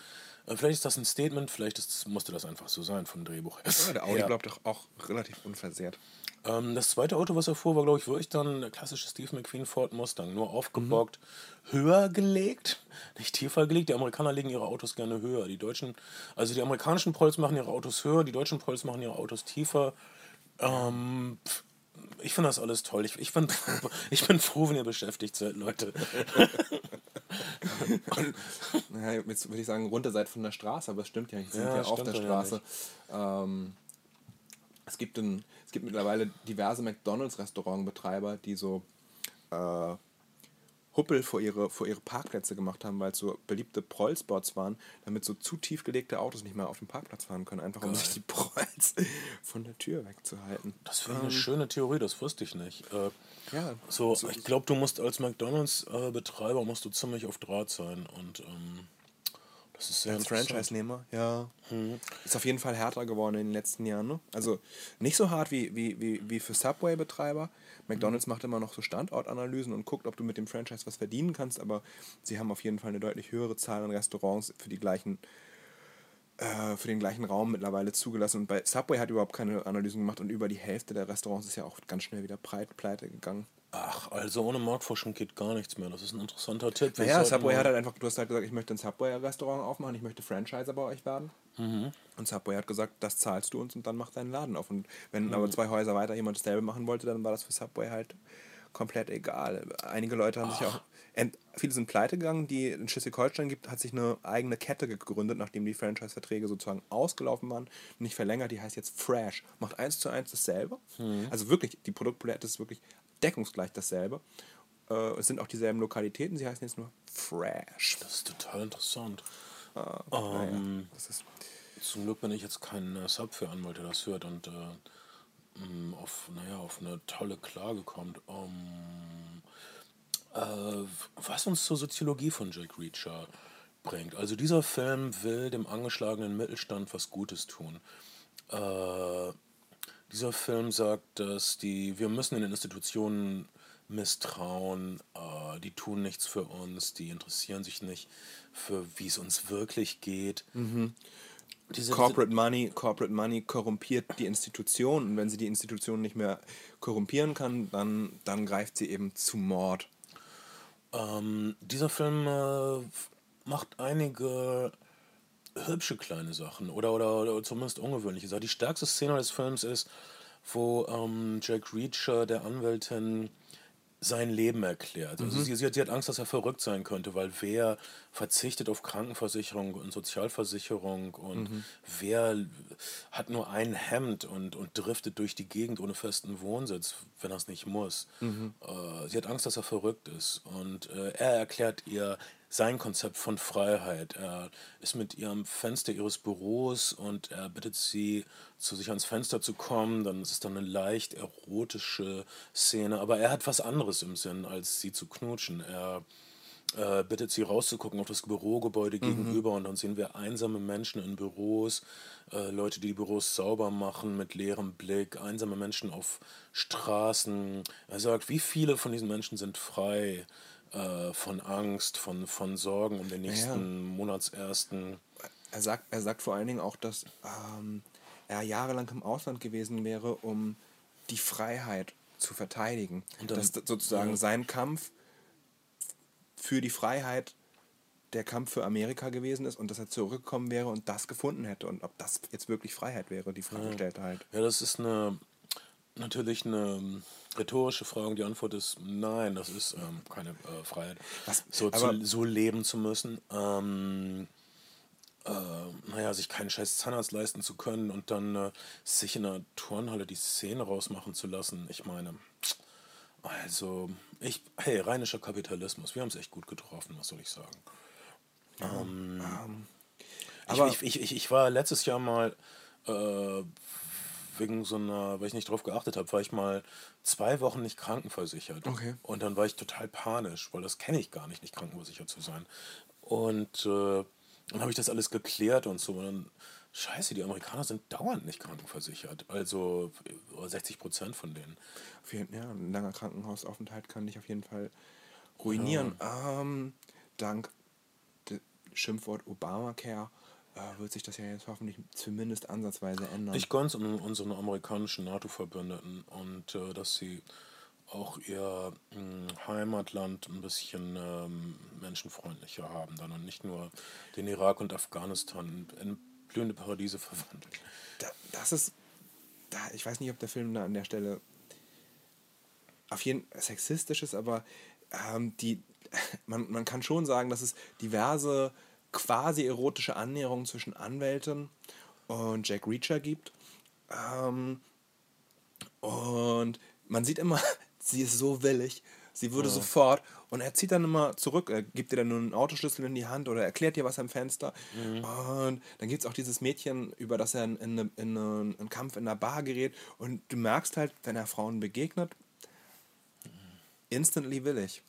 Äh, vielleicht ist das ein Statement, vielleicht ist, musste das einfach so sein von Drehbuch. Ja, der Audi ja. bleibt doch auch relativ unversehrt. Ähm, das zweite Auto, was er fuhr, war, glaube ich, wirklich dann der klassische Steve McQueen Ford Mustang. Nur aufgebockt, mhm. höher gelegt, nicht tiefer gelegt. Die Amerikaner legen ihre Autos gerne höher. Die Deutschen, also die amerikanischen Prols machen ihre Autos höher, die deutschen Prols machen ihre Autos tiefer. Ähm, ich finde das alles toll. Ich, ich, bin, <laughs> ich bin froh, wenn ihr beschäftigt seid, Leute. <laughs> Naja, jetzt würde ich sagen, runter seid von der Straße, aber es stimmt ja, ich sind ja, ja auf der Straße. Ja ähm, es, gibt ein, es gibt mittlerweile diverse McDonalds-Restaurantbetreiber, die so äh, Huppel vor ihre, vor ihre Parkplätze gemacht haben, weil es so beliebte Prollspots waren, damit so zu tief gelegte Autos nicht mehr auf dem Parkplatz fahren können, einfach um Geil. sich die Prolls <laughs> von der Tür wegzuhalten. Das finde ich eine schöne Theorie, das wusste ich nicht. Äh, Ja, so, ich glaube, du musst als McDonalds-Betreiber musst du ziemlich auf Draht sein und ähm, das ist sehr als interessant. Franchise-Nehmer, ja. Mhm. Ist auf jeden Fall härter geworden in den letzten Jahren. Ne? Also nicht so hart wie, wie, wie, wie für Subway-Betreiber. McDonalds macht immer noch so Standortanalysen und guckt, ob du mit dem Franchise was verdienen kannst, aber sie haben auf jeden Fall eine deutlich höhere Zahl an Restaurants für die gleichen äh, für den gleichen Raum mittlerweile zugelassen. Und bei Subway hat überhaupt keine Analysen gemacht und über die Hälfte der Restaurants ist ja auch ganz schnell wieder breit, pleite gegangen. Ach, also ohne Marktforschung geht gar nichts mehr. Das ist ein interessanter Tipp. Wir Ja, Subway hat halt einfach, du hast halt gesagt, ich möchte ein Subway-Restaurant aufmachen, ich möchte Franchiser bei euch werden. Und Subway hat gesagt, das zahlst du uns und dann mach deinen Laden auf. Und wenn aber zwei Häuser weiter jemand dasselbe machen wollte, dann war das für Subway halt komplett egal. Einige Leute haben sich auch, viele sind pleite gegangen, die in Schleswig-Holstein gibt, hat sich eine eigene Kette gegründet, nachdem die Franchise-Verträge sozusagen ausgelaufen waren, nicht verlängert, die heißt jetzt Fresh. Macht eins zu eins dasselbe. Also wirklich, die Produktpalette ist wirklich deckungsgleich dasselbe. Äh, es sind auch dieselben Lokalitäten, sie heißen jetzt nur Fresh. Das ist total interessant. Naja, Ähm, das ist, Zum Glück bin ich jetzt kein äh, Sub für Anwalt, der das hört und äh, mh, auf, naja, auf eine tolle Klage kommt. Ähm, äh, was uns zur Soziologie von Jack Reacher bringt. Also dieser Film will dem angeschlagenen Mittelstand was Gutes tun. Äh, dieser Film sagt, dass die, wir müssen in den Institutionen misstrauen, äh, die tun nichts für uns, die interessieren sich nicht für, wie es uns wirklich geht. Diese, Corporate Money, Corporate Money korrumpiert die Institution und wenn sie die Institution nicht mehr korrumpieren kann, dann, dann greift sie eben zu Mord. Ähm, dieser Film äh, macht einige hübsche kleine Sachen oder, oder, oder zumindest ungewöhnliche Sachen. Die stärkste Szene des Films ist, wo ähm, Jack Reacher der Anwältin sein Leben erklärt. Also sie, sie, hat, sie hat Angst, dass er verrückt sein könnte, weil wer verzichtet auf Krankenversicherung und Sozialversicherung und wer hat nur ein Hemd und, und driftet durch die Gegend ohne festen Wohnsitz, wenn er es nicht muss. Äh, sie hat Angst, dass er verrückt ist und äh, er erklärt ihr sein Konzept von Freiheit. Er ist mit ihr am Fenster ihres Büros und er bittet sie, zu sich ans Fenster zu kommen. Dann ist es dann eine leicht erotische Szene, aber er hat was anderes im Sinn, als sie zu knutschen. Er äh, bittet sie rauszugucken auf das Bürogebäude gegenüber und dann sehen wir einsame Menschen in Büros, äh, Leute, die die Büros sauber machen mit leerem Blick, einsame Menschen auf Straßen. Er sagt, wie viele von diesen Menschen sind frei äh, von Angst, von, von Sorgen um den nächsten Monatsersten. Er sagt, er sagt vor allen Dingen auch, dass ähm, er jahrelang im Ausland gewesen wäre, um die Freiheit zu verteidigen. Und dann- dass sozusagen ja. sein Kampf für die Freiheit der Kampf für Amerika gewesen ist und dass er zurückgekommen wäre und das gefunden hätte und ob das jetzt wirklich Freiheit wäre, die Frage stellt er halt. Ja, das ist eine natürlich eine ähm, rhetorische Frage. und Die Antwort ist nein, das ist ähm, keine äh, Freiheit. Was- so, zu, so leben zu müssen. Ähm, äh, naja, sich keinen scheiß Zahnarzt leisten zu können und dann äh, sich in der Turnhalle die Szene rausmachen zu lassen. Ich meine, also, ich, hey, rheinischer Kapitalismus, wir haben es echt gut getroffen, was soll ich sagen. Ähm, aber- ich, ich, ich, ich war letztes Jahr mal äh, wegen so einer, weil ich nicht drauf geachtet habe, war ich mal zwei Wochen nicht krankenversichert. Okay. Und dann war ich total panisch, weil das kenne ich gar nicht, nicht krankenversichert zu sein. Und äh, dann habe ich das alles geklärt und so. Und dann, scheiße, die Amerikaner sind dauernd nicht krankenversichert. Also äh, 60 Prozent von denen. Jeden, ja, ein langer Krankenhausaufenthalt kann dich auf jeden Fall ruinieren. Ähm, dank Schimpfwort Obamacare äh, wird sich das ja jetzt hoffentlich zumindest ansatzweise ändern. Ich gönn's um unseren amerikanischen NATO-Verbündeten und äh, dass sie auch ihr mh, Heimatland ein bisschen ähm, menschenfreundlicher haben dann und nicht nur den Irak und Afghanistan in blühende Paradiese verwandeln. da, das ist, da, ich weiß nicht, ob der Film da an der Stelle auf jeden Fall sexistisch ist, aber ähm, die, <laughs> man, man kann schon sagen, dass es diverse quasi erotische Annäherungen zwischen Anwälten und Jack Reacher gibt. Ähm, und man sieht immer, <laughs> sie ist so willig Sie würde sofort. Und er zieht dann immer zurück. Er gibt dir dann nur einen Autoschlüssel in die Hand oder erklärt dir was am Fenster. Und dann gibt es auch dieses Mädchen, über das er in, in, eine- in eine- einen Kampf in der Bar gerät. Und du merkst halt, wenn er Frauen begegnet, instantly willig.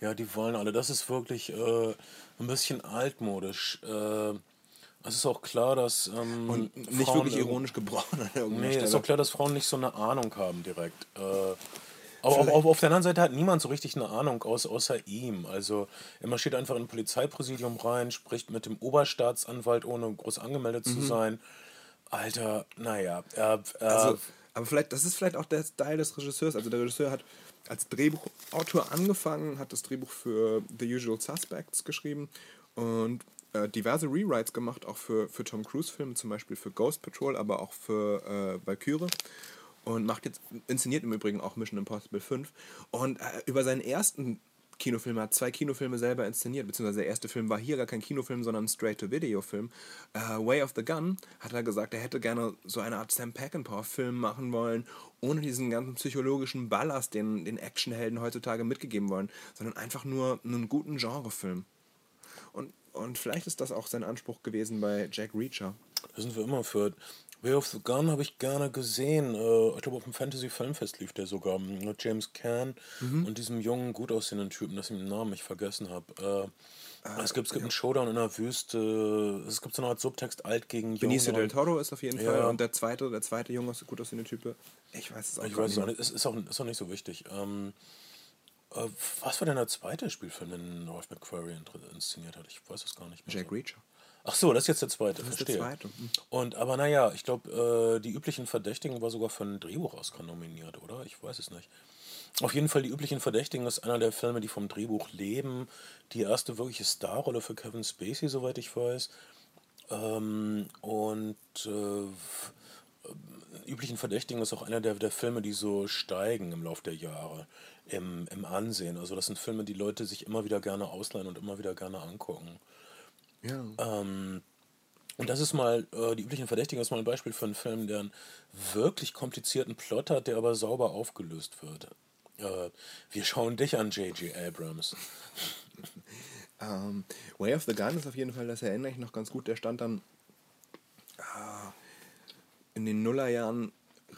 Ja, die wollen alle. Das ist wirklich äh, ein bisschen altmodisch. Äh, es ist auch klar, dass. Ähm, Und nicht Frauen wirklich ironisch gebrochen an irgendeiner Nee, ist Stelle. auch klar, dass Frauen nicht so eine Ahnung haben direkt. Äh, aber auf, auf, auf der anderen Seite hat niemand so richtig eine Ahnung aus, außer ihm. Also er marschiert einfach in ein Polizeipräsidium rein, spricht mit dem Oberstaatsanwalt, ohne groß angemeldet zu sein. Alter, naja, er, er, Also, aber vielleicht, das ist vielleicht auch der Style des Regisseurs. Also der Regisseur hat als Drehbuchautor angefangen, hat das Drehbuch für The Usual Suspects geschrieben und äh, diverse Rewrites gemacht, auch für, für Tom Cruise-Filme, zum Beispiel für Ghost Patrol, aber auch für äh, Valkyrie. Und macht jetzt, inszeniert im Übrigen auch Mission Impossible 5. Und äh, über seinen ersten Kinofilm, er hat zwei Kinofilme selber inszeniert, beziehungsweise der erste Film war hier gar kein Kinofilm, sondern ein Straight-to-Video-Film. Äh, Way of the Gun hat er gesagt, er hätte gerne so eine Art Sam Peckinpah-Film machen wollen, ohne diesen ganzen psychologischen Ballast, den den Actionhelden heutzutage mitgegeben wollen, sondern einfach nur einen guten Genrefilm. Und, und vielleicht ist das auch sein Anspruch gewesen bei Jack Reacher. da sind wir immer für. Way of the Gun habe ich gerne gesehen. Äh, ich glaube, auf dem Fantasy Filmfest lief der sogar. Mit James Caan und diesem jungen, gut aussehenden Typen, dessen Namen ich vergessen habe. Äh, es gibt, es gibt einen Showdown in der Wüste. Es gibt so eine Art Subtext alt gegen jung. Benicio del Toro ist auf jeden Ja. Fall und der zweite, der zweite Junge gut aussehende Type. Ich weiß es auch Ich weiß es nicht. auch nicht. Es ist auch, ist auch nicht so wichtig. Ähm, äh, was war denn der zweite Spielfilm, den Ralph McQuarrie in- inszeniert hat? Ich weiß es gar nicht mehr. Jack so. Reacher. Ach so, das ist jetzt der zweite. ist der verstehe. zweite. Hm. Und aber naja, ich glaube, äh, die üblichen Verdächtigen war sogar für ein Drehbuch-Oscar nominiert, oder? Ich weiß es nicht. Auf jeden Fall, die üblichen Verdächtigen ist einer der Filme, die vom Drehbuch leben. Die erste wirkliche Starrolle für Kevin Spacey, soweit ich weiß. Ähm, und äh, üblichen Verdächtigen ist auch einer der, der Filme, die so steigen im Laufe der Jahre im, im Ansehen. Also das sind Filme, die Leute sich immer wieder gerne ausleihen und immer wieder gerne angucken. Ja. Ähm, und das ist mal, äh, die üblichen Verdächtigen ist mal ein Beispiel für einen Film, der einen wirklich komplizierten Plot hat, der aber sauber aufgelöst wird. Äh, wir schauen dich an, J.J. Abrams. <laughs> Ähm, Way of the Gun ist auf jeden Fall, das erinnere ich noch ganz gut, der stand dann ah, in den Nullerjahren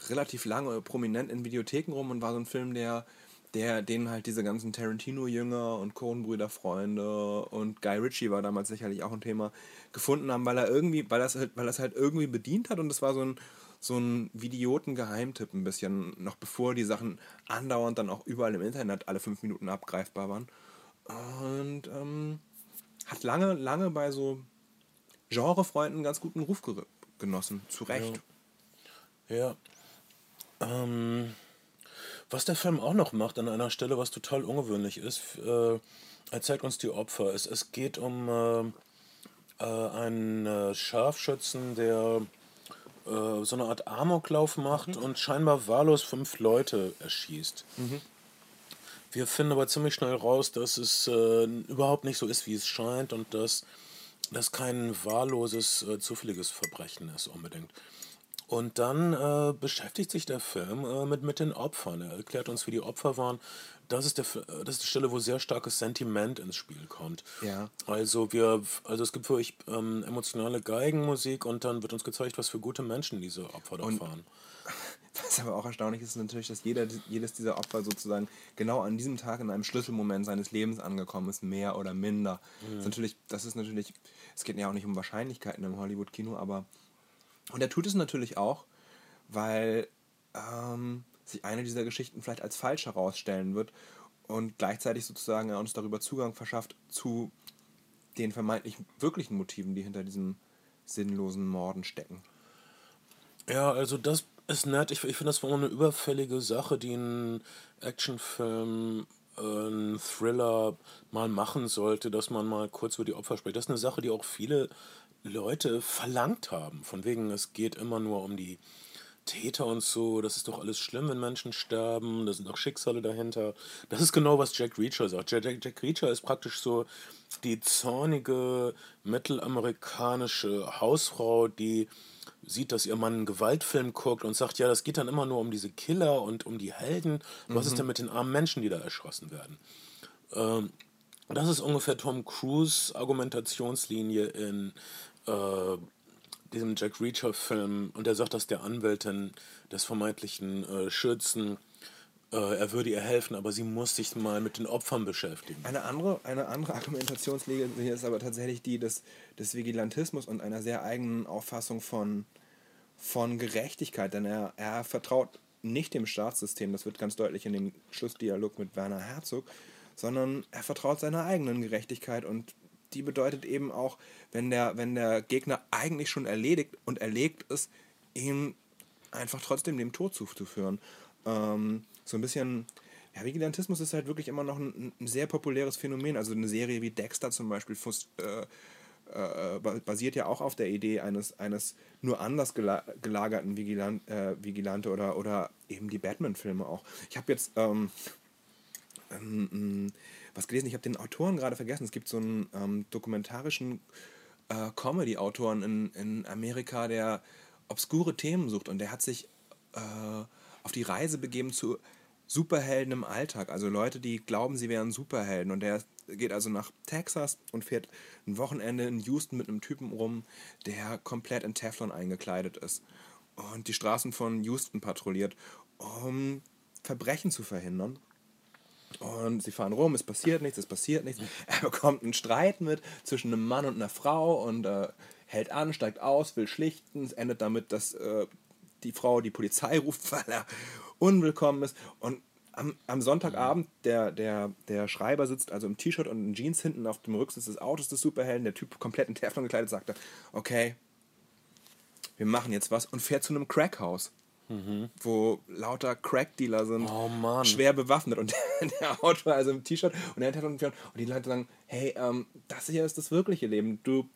relativ lange prominent in Videotheken rum und war so ein Film, der, der den halt diese ganzen Tarantino-Jünger und Coen-Brüder-Freunde und Guy Ritchie war damals sicherlich auch ein Thema, gefunden haben, weil er irgendwie, weil das halt, weil das halt irgendwie bedient hat und es war so ein so ein Idioten-Geheimtipp ein bisschen, noch bevor die Sachen andauernd dann auch überall im Internet alle fünf Minuten abgreifbar waren. Und ähm, hat lange, lange bei so Genrefreunden einen ganz guten Ruf ge genossen. Zu Recht. Ja. Ähm, was der Film auch noch macht an einer Stelle, was total ungewöhnlich ist, äh, er zeigt uns die Opfer. Es, es geht um äh, äh, einen äh, Scharfschützen, der äh, so eine Art Amoklauf macht und scheinbar wahllos fünf Leute erschießt. Wir finden aber ziemlich schnell raus, dass es äh, überhaupt nicht so ist, wie es scheint und dass das kein wahlloses, zufälliges Verbrechen ist unbedingt. Und dann äh, beschäftigt sich der Film äh, mit, mit den Opfern. Er erklärt uns, wie die Opfer waren. Das ist, der, äh, das ist die Stelle, wo sehr starkes Sentiment ins Spiel kommt. Ja. Also wir, also es gibt wirklich ähm, emotionale Geigenmusik und dann wird uns gezeigt, was für gute Menschen diese Opfer da waren. <laughs> Was aber auch erstaunlich ist, ist natürlich, dass jeder, jedes dieser Opfer sozusagen genau an diesem Tag in einem Schlüsselmoment seines Lebens angekommen ist, mehr oder minder. Das, ist natürlich, das ist natürlich, es geht ja auch nicht um Wahrscheinlichkeiten im Hollywood-Kino, aber und er tut es natürlich auch, weil ähm, sich eine dieser Geschichten vielleicht als falsch herausstellen wird und gleichzeitig sozusagen er uns darüber Zugang verschafft zu den vermeintlich wirklichen Motiven, die hinter diesem sinnlosen Morden stecken. Ja, also das ist nett. Ich, ich finde, das war eine überfällige Sache, die ein Actionfilm, äh, ein Thriller mal machen sollte, dass man mal kurz über die Opfer spricht. Das ist eine Sache, die auch viele Leute verlangt haben. Von wegen, es geht immer nur um die Täter und so, das ist doch alles schlimm, wenn Menschen sterben, da sind doch Schicksale dahinter. Das ist genau, was Jack Reacher sagt. Jack, Jack, Jack Reacher ist praktisch so die zornige mittelamerikanische Hausfrau, die sieht, dass ihr Mann einen Gewaltfilm guckt und sagt, ja, das geht dann immer nur um diese Killer und um die Helden. Was ist denn mit den armen Menschen, die da erschossen werden? Ähm, das ist ungefähr Tom Cruise Argumentationslinie in äh, diesem Jack Reacher-Film. Und er sagt das der Anwältin des vermeintlichen äh, Schützen, äh, er würde ihr helfen, aber sie muss sich mal mit den Opfern beschäftigen. Eine andere, eine andere <laughs> Argumentationslinie ist aber tatsächlich die des, des Vigilantismus und einer sehr eigenen Auffassung von, von Gerechtigkeit, denn er, er vertraut nicht dem Staatssystem, das wird ganz deutlich in dem Schlussdialog mit Werner Herzog, sondern er vertraut seiner eigenen Gerechtigkeit und die bedeutet eben auch, wenn der, wenn der Gegner eigentlich schon erledigt und erlegt ist, ihm einfach trotzdem dem Tod zuzuführen. Ähm, so ein bisschen, ja, Vigilantismus ist halt wirklich immer noch ein, ein, sehr populäres Phänomen. Also eine Serie wie Dexter zum Beispiel äh, äh, basiert ja auch auf der Idee eines, eines nur anders gelagerten Vigilant, äh, Vigilante oder, oder eben die Batman-Filme auch. Ich habe jetzt ähm, ähm, was gelesen, ich habe den Autoren gerade vergessen. Es gibt so einen ähm, dokumentarischen äh, Comedy-Autoren in, in Amerika, der obskure Themen sucht und der hat sich äh, auf die Reise begeben zu Superhelden im Alltag, also Leute, die glauben, sie wären Superhelden. Und der geht also nach Texas und fährt ein Wochenende in Houston mit einem Typen rum, der komplett in Teflon eingekleidet ist und die Straßen von Houston patrouilliert, um Verbrechen zu verhindern. Und sie fahren rum, es passiert nichts, es passiert nichts. <laughs> Er bekommt einen Streit mit zwischen einem Mann und einer Frau und äh, hält an, steigt aus, will schlichten. Es endet damit, dass äh, die Frau die Polizei <laughs> ruft, weil er unwillkommen ist. Und am, am Sonntagabend, der, der, der Schreiber sitzt also im T-Shirt und in Jeans hinten auf dem Rücksitz des Autos des Superhelden. Der Typ komplett in Teflon gekleidet, sagt er, okay, wir machen jetzt was und fährt zu einem Crackhaus mhm. wo lauter Crack-Dealer sind, oh, schwer bewaffnet. Und <laughs> der Autor also im T-Shirt und der hat und die Leute sagen, hey, ähm, das hier ist das wirkliche Leben. Du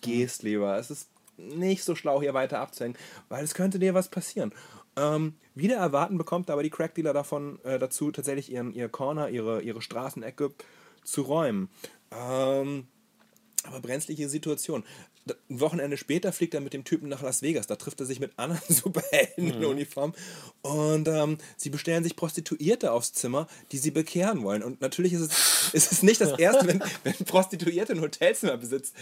gehst lieber. Es ist nicht so schlau, hier weiter abzuhängen, weil es könnte dir was passieren. Ähm, wieder erwarten bekommt aber die Crack-Dealer davon äh, dazu, tatsächlich ihren, ihr Corner, ihre, ihre Straßenecke zu räumen. Ähm, aber brenzliche Situation ein Wochenende später fliegt er mit dem Typen nach Las Vegas. Da trifft er sich mit anderen <laughs> Superhelden mhm. in Uniform. Und ähm, sie bestellen sich Prostituierte aufs Zimmer, die sie bekehren wollen. Und natürlich ist es, <laughs> ist es nicht das Erste, wenn, <laughs> wenn Prostituierte ein Hotelzimmer besitz,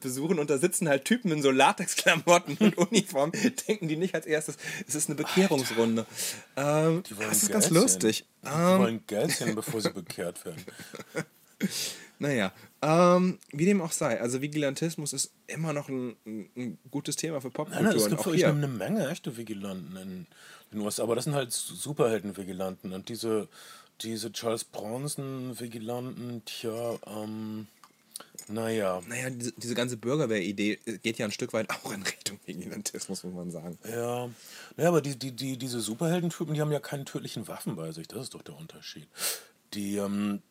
besuchen und da sitzen halt Typen in so Latexklamotten und Uniform, denken die nicht als erstes, es ist eine Bekehrungsrunde. Ähm, das ist ganz lustig. Die ähm, wollen Geld sehen, bevor sie bekehrt werden. Naja, ähm, wie dem auch sei, also Vigilantismus ist immer noch ein, ein gutes Thema für Popkultur. Nein, nein, es gibt wirklich eine Menge echte Vigilanten in den USA, aber das sind halt Superhelden-Vigilanten und diese, diese Charles Bronson-Vigilanten, tja, ähm, naja. Naja, diese, diese ganze Bürgerwehr-Idee geht ja ein Stück weit <laughs> auch in Richtung Vigilantismus, muss man sagen. Ja, naja, aber die, die, die, diese Superheldentypen, die haben ja keine tödlichen Waffen bei sich, das ist doch der Unterschied. Die, ähm,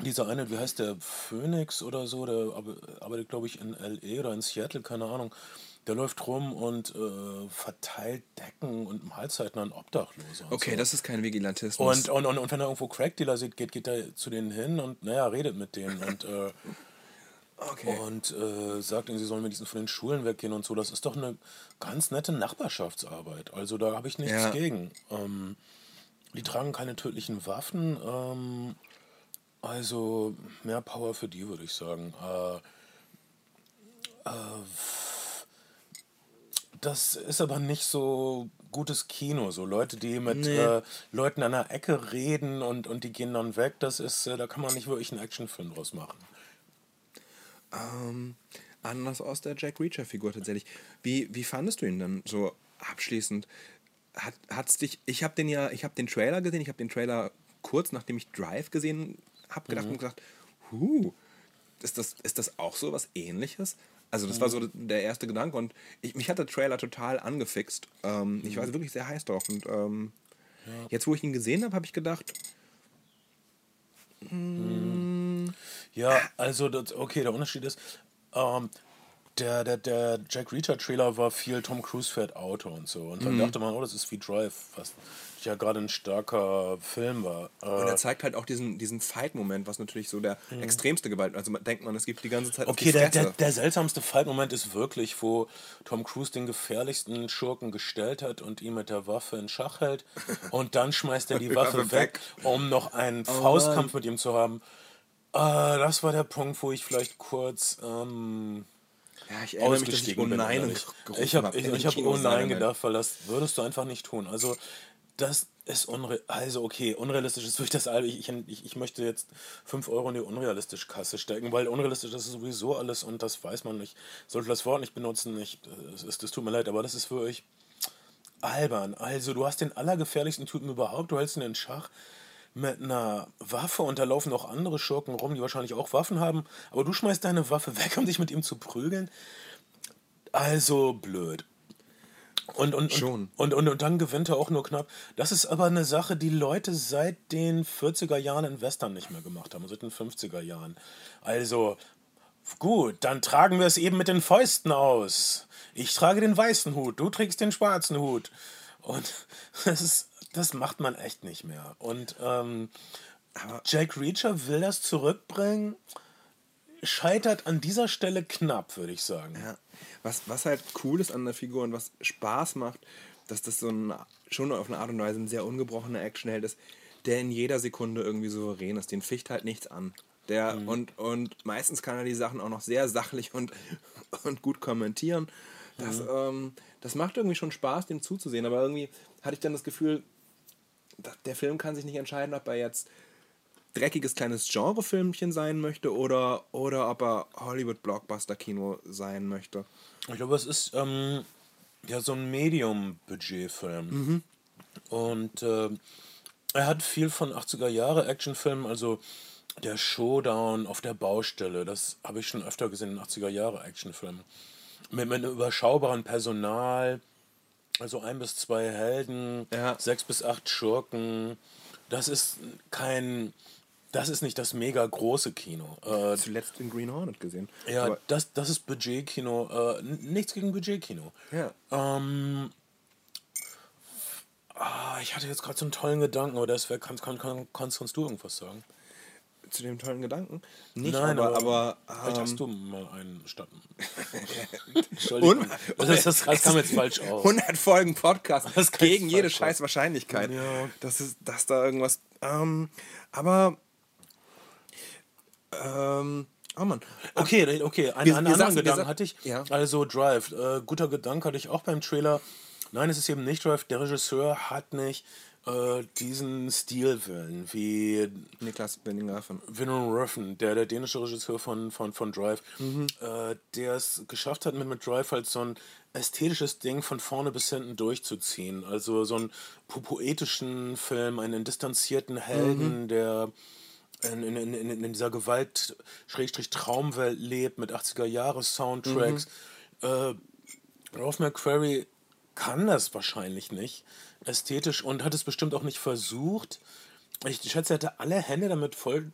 dieser eine, wie heißt der, Phoenix oder so, der arbeitet, glaube ich, in L.A. oder in Seattle, keine Ahnung. Der läuft rum und äh, verteilt Decken und Mahlzeiten an Obdachlose. Okay, so. das ist kein Vigilantismus. Und, und, und, und wenn er irgendwo Crackdealer sieht, geht, geht er zu denen hin und, naja, redet mit denen und, äh, <laughs> okay. und äh, sagt ihnen, sie sollen wenigstens von den Schulen weggehen und so. Das ist doch eine ganz nette Nachbarschaftsarbeit. Also da habe ich nichts ja. gegen. Ähm, die tragen keine tödlichen Waffen. Ähm, also mehr Power für die, würde ich sagen. Äh, äh, das ist aber nicht so gutes Kino. So Leute, die mit nee. äh, Leuten an der Ecke reden und, und die gehen dann weg, das ist, äh, da kann man nicht wirklich einen Actionfilm draus machen. Ähm, anders aus der Jack Reacher-Figur tatsächlich. Wie, wie fandest du ihn dann so abschließend? Hat, hat's dich, ich habe den ja, ich habe den Trailer gesehen, ich habe den Trailer kurz nachdem ich Drive gesehen habe gedacht mhm. und gesagt, huh, ist das, ist das auch so was ähnliches? Also das mhm. war so der erste Gedanke und ich, mich hat der Trailer total angefixt. Ähm, mhm. Ich war wirklich sehr heiß drauf und ähm, ja. jetzt, wo ich ihn gesehen habe, habe ich gedacht, mm, ja, also das, okay, der Unterschied ist, ähm, der, der, der Jack Reacher-Trailer war viel Tom Cruise fährt Auto und so. Und dann dachte man, oh, das ist wie Drive, was ja gerade ein starker Film war. Und er Äh, zeigt halt auch diesen, diesen Fight-Moment, was natürlich so der extremste Gewalt. Also man denkt man, es gibt die ganze Zeit okay, der, der, der seltsamste Fallmoment ist wirklich, wo Tom Cruise den gefährlichsten Schurken gestellt hat und ihn mit der Waffe in Schach hält. <laughs> Und dann schmeißt er die <laughs> Waffe weg, um noch Oh einen Faustkampf mit ihm zu haben. Äh, das war der Punkt, wo ich vielleicht kurz ähm, ja, ich erinnere mich, dass ich Oh. Nein gerufen ich habe hab ich, ich hab Oh nein gedacht, weil das würdest du einfach nicht tun. Also das ist unre also okay, unrealistisch ist wirklich das Albe. Ich, ich, ich möchte jetzt 5 Euro in die unrealistisch Kasse stecken, weil unrealistisch ist sowieso alles und das weiß man nicht. Sollte das Wort nicht benutzen, ich, das, das tut mir leid, aber das ist wirklich albern. Also du hast den allergefährlichsten Typen überhaupt, du hältst ihn in Schach mit einer Waffe und da laufen auch andere Schurken rum, die wahrscheinlich auch Waffen haben, aber du schmeißt deine Waffe weg, um dich mit ihm zu prügeln. Also blöd. Und, und, und, Schon. Und, und, und dann gewinnt er auch nur knapp. Das ist aber eine Sache, die Leute seit den 40er Jahren in Western nicht mehr gemacht haben, seit den 50er Jahren. Also, gut, dann tragen wir es eben mit den Fäusten aus. Ich trage den weißen Hut, du trägst den schwarzen Hut. Und <laughs> das ist, das macht man echt nicht mehr. Und ähm, Jack Reacher will das zurückbringen, scheitert an dieser Stelle knapp, würde ich sagen. Ja. Was, was halt cool ist an der Figur und was Spaß macht, dass das so ein, schon auf eine Art und Weise ein sehr ungebrochener Actionheld ist, der in jeder Sekunde irgendwie souverän ist. Den ficht halt nichts an. Der, und, und meistens kann er die Sachen auch noch sehr sachlich und, und gut kommentieren. Das, ähm, das macht irgendwie schon Spaß, dem zuzusehen. Aber irgendwie hatte ich dann das Gefühl, der Film kann sich nicht entscheiden, ob er jetzt dreckiges kleines Genrefilmchen sein möchte oder, oder ob er Hollywood-Blockbuster-Kino sein möchte. Ich glaube, es ist ähm, ja so ein Medium-Budget-Film. Und äh, er hat viel von 80er Jahre Actionfilmen, also der Showdown auf der Baustelle, das habe ich schon öfter gesehen in 80er Jahre Actionfilmen. Mit, mit einem überschaubaren Personal, also ein bis zwei Helden, Ja. sechs bis acht Schurken. Das ist kein, das ist nicht das mega große Kino. Äh, Zuletzt in Green Hornet gesehen. ja, Aber, das, das ist Budgetkino. Äh, nichts gegen Budgetkino. ja. Ähm, ah, ich hatte jetzt gerade so einen tollen Gedanken, aber das wär, kann, kann, kann, kannst, kannst du irgendwas sagen? Zu dem tollen Gedanken. Nicht, Nein, aber, aber, aber, vielleicht ähm, hast du mal einen Stadt. <laughs> Entschuldigung. Und- das, das, das kam jetzt falsch aus. 100 Folgen Podcast Das gegen jede scheiß Wahrscheinlichkeit. Ja. Das ist, dass da irgendwas. Ähm, aber. Ähm, oh Mann. Okay, okay, einen, Wir- einen wir anderen saßen- Gedanken hatte ich. Ja. Also Drive, äh, guter Gedanke hatte ich auch beim Trailer. Nein, es ist eben nicht Drive. Der Regisseur hat nicht äh, diesen Stilwillen wie Niklas Benninger von. Ruffen, der, der dänische Regisseur von, von, von Drive, Mhm. äh, der es geschafft hat, mit, mit Drive halt so ein ästhetisches Ding von vorne bis hinten durchzuziehen. Also so einen po- poetischen Film, einen distanzierten Helden, Mhm. der in, in, in, in dieser Gewalt-Traumwelt lebt mit 80er-Jahre-Soundtracks. Mhm. Äh, Ralph McQuarrie kann das wahrscheinlich nicht ästhetisch und hat es bestimmt auch nicht versucht. Ich schätze, er hätte alle Hände damit voll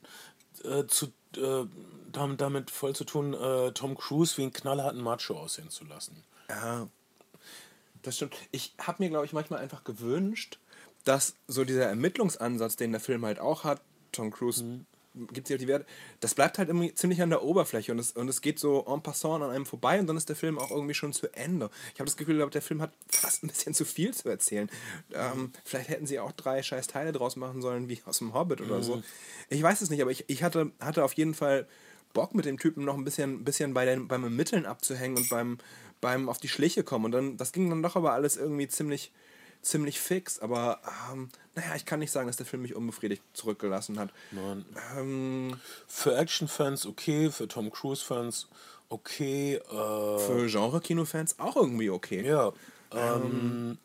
äh, zu äh, damit, damit voll zu tun, äh, Tom Cruise wie einen knallharten Macho aussehen zu lassen. Ja. Das stimmt. Ich habe mir, glaube ich, manchmal einfach gewünscht, dass so dieser Ermittlungsansatz, den der Film halt auch hat, Tom Cruise gibt sich auch die Werte, das bleibt halt irgendwie ziemlich an der Oberfläche und es, und es geht so en passant an einem vorbei und dann ist der Film auch irgendwie schon zu Ende. Ich habe das Gefühl, der Film hat fast ein bisschen zu viel zu erzählen. Ähm, vielleicht hätten sie auch drei scheiß Teile draus machen sollen, wie aus dem Hobbit oder so. Ich weiß es nicht, aber ich, ich hatte, hatte auf jeden Fall Bock mit dem Typen noch ein bisschen, bisschen bei den, beim Ermitteln abzuhängen und beim, beim auf die Schliche kommen. Und dann, das ging dann doch aber alles irgendwie ziemlich, ziemlich fix. Aber ähm, naja, ich kann nicht sagen, dass der Film mich unbefriedigt zurückgelassen hat. Nein. Ähm, Für Action-Fans okay, für Tom Cruise-Fans okay. Äh, für Genre-Kino-Fans auch irgendwie okay. ja, ähm,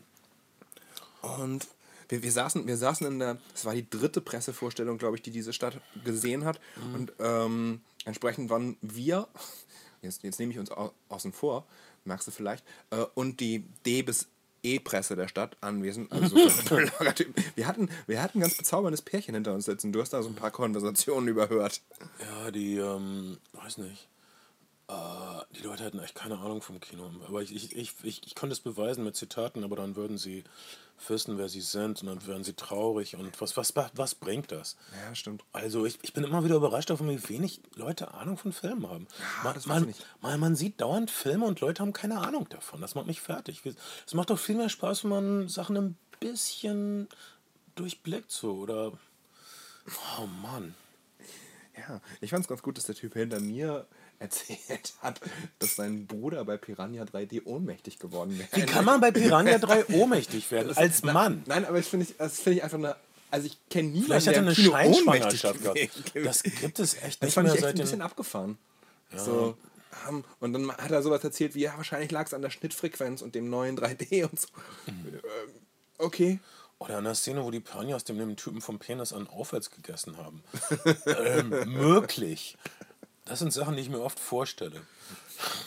Und wir, wir, saßen, wir saßen in der, das war die dritte Pressevorstellung, glaube ich, die diese Stadt gesehen hat. Und ähm, entsprechend waren wir, jetzt, jetzt nehme ich uns au, außen vor, merkst du vielleicht, äh, und die D bis E-Presse der Stadt anwesend. <laughs> Also wir, hatten, wir hatten ein ganz bezauberndes Pärchen hinter uns sitzen. Du hast da so ein paar Konversationen überhört. ja, die, ähm, weiß nicht. Äh, die Leute hatten echt keine Ahnung vom Kino. Aber ich, ich, ich, ich, ich konnte es beweisen mit Zitaten, aber dann würden sie wissen, wer sie sind und dann wären sie traurig und was, was, was bringt das? Ja, stimmt. Also ich, ich bin immer wieder überrascht davon, wie wenig Leute Ahnung von Filmen haben. Ja, man, man, man, man sieht dauernd Filme und Leute haben keine Ahnung davon. Das macht mich fertig. Es macht doch viel mehr Spaß, wenn man Sachen ein bisschen durchblickt so oder... Oh Mann. Ja, ich fand es ganz gut, dass der Typ hinter mir <laughs> erzählt hat, dass sein Bruder bei Piranha 3D ohnmächtig geworden wäre. Wie kann man bei Piranha 3 <laughs> ohnmächtig werden? Das- Als na- Mann. Nein, aber das finde ich, das finde ich einfach eine. Also ich kenne niemanden, Vielleicht hat er eine Kino Scheinschwangerschaft gehabt. Das gibt es echt Das nicht fand mehr ich echt ein bisschen abgefahren. So, ähm, und dann hat er sowas erzählt wie, ja, wahrscheinlich lag es an der Schnittfrequenz und dem neuen 3D und so. Mhm. Ähm, okay. Oder in der Szene, wo die Piranhas dem, dem Typen vom Penis an aufwärts gegessen haben. <laughs> ähm, möglich. Das sind Sachen, die ich mir oft vorstelle.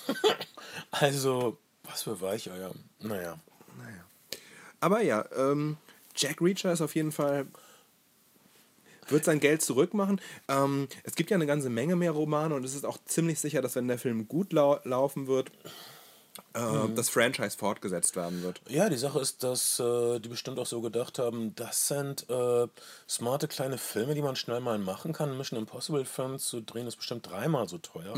<laughs> also, was für Weicheier. Naja. Naja. Aber ja, ähm, Jack Reacher ist auf jeden Fall. Wird sein Geld zurückmachen. Ähm, es gibt ja eine ganze Menge mehr Romane und es ist auch ziemlich sicher, dass wenn der Film gut lau laufen wird, äh, das Franchise fortgesetzt werden wird. Ja, die Sache ist, dass äh, die bestimmt auch so gedacht haben, das sind äh, smarte kleine Filme, die man schnell mal machen kann. Mission Impossible Film zu drehen ist bestimmt dreimal so teuer,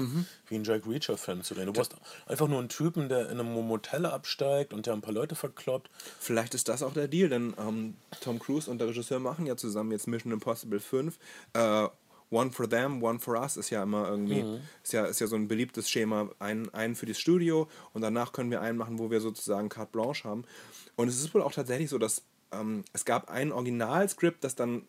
wie einen Jack Reacher Film zu drehen. Du brauchst einfach nur einen Typen, der in einem Motel absteigt und der ein paar Leute verkloppt. Vielleicht ist das auch der Deal, denn ähm, Tom Cruise und der Regisseur machen ja zusammen jetzt Mission Impossible 5. One for them, one for us ist ja immer irgendwie, ist, ja, ist ja so ein beliebtes Schema, einen, einen für das Studio und danach können wir einen machen, wo wir sozusagen carte blanche haben. Und es ist wohl auch tatsächlich so, dass ähm, es gab ein Originalskript, das dann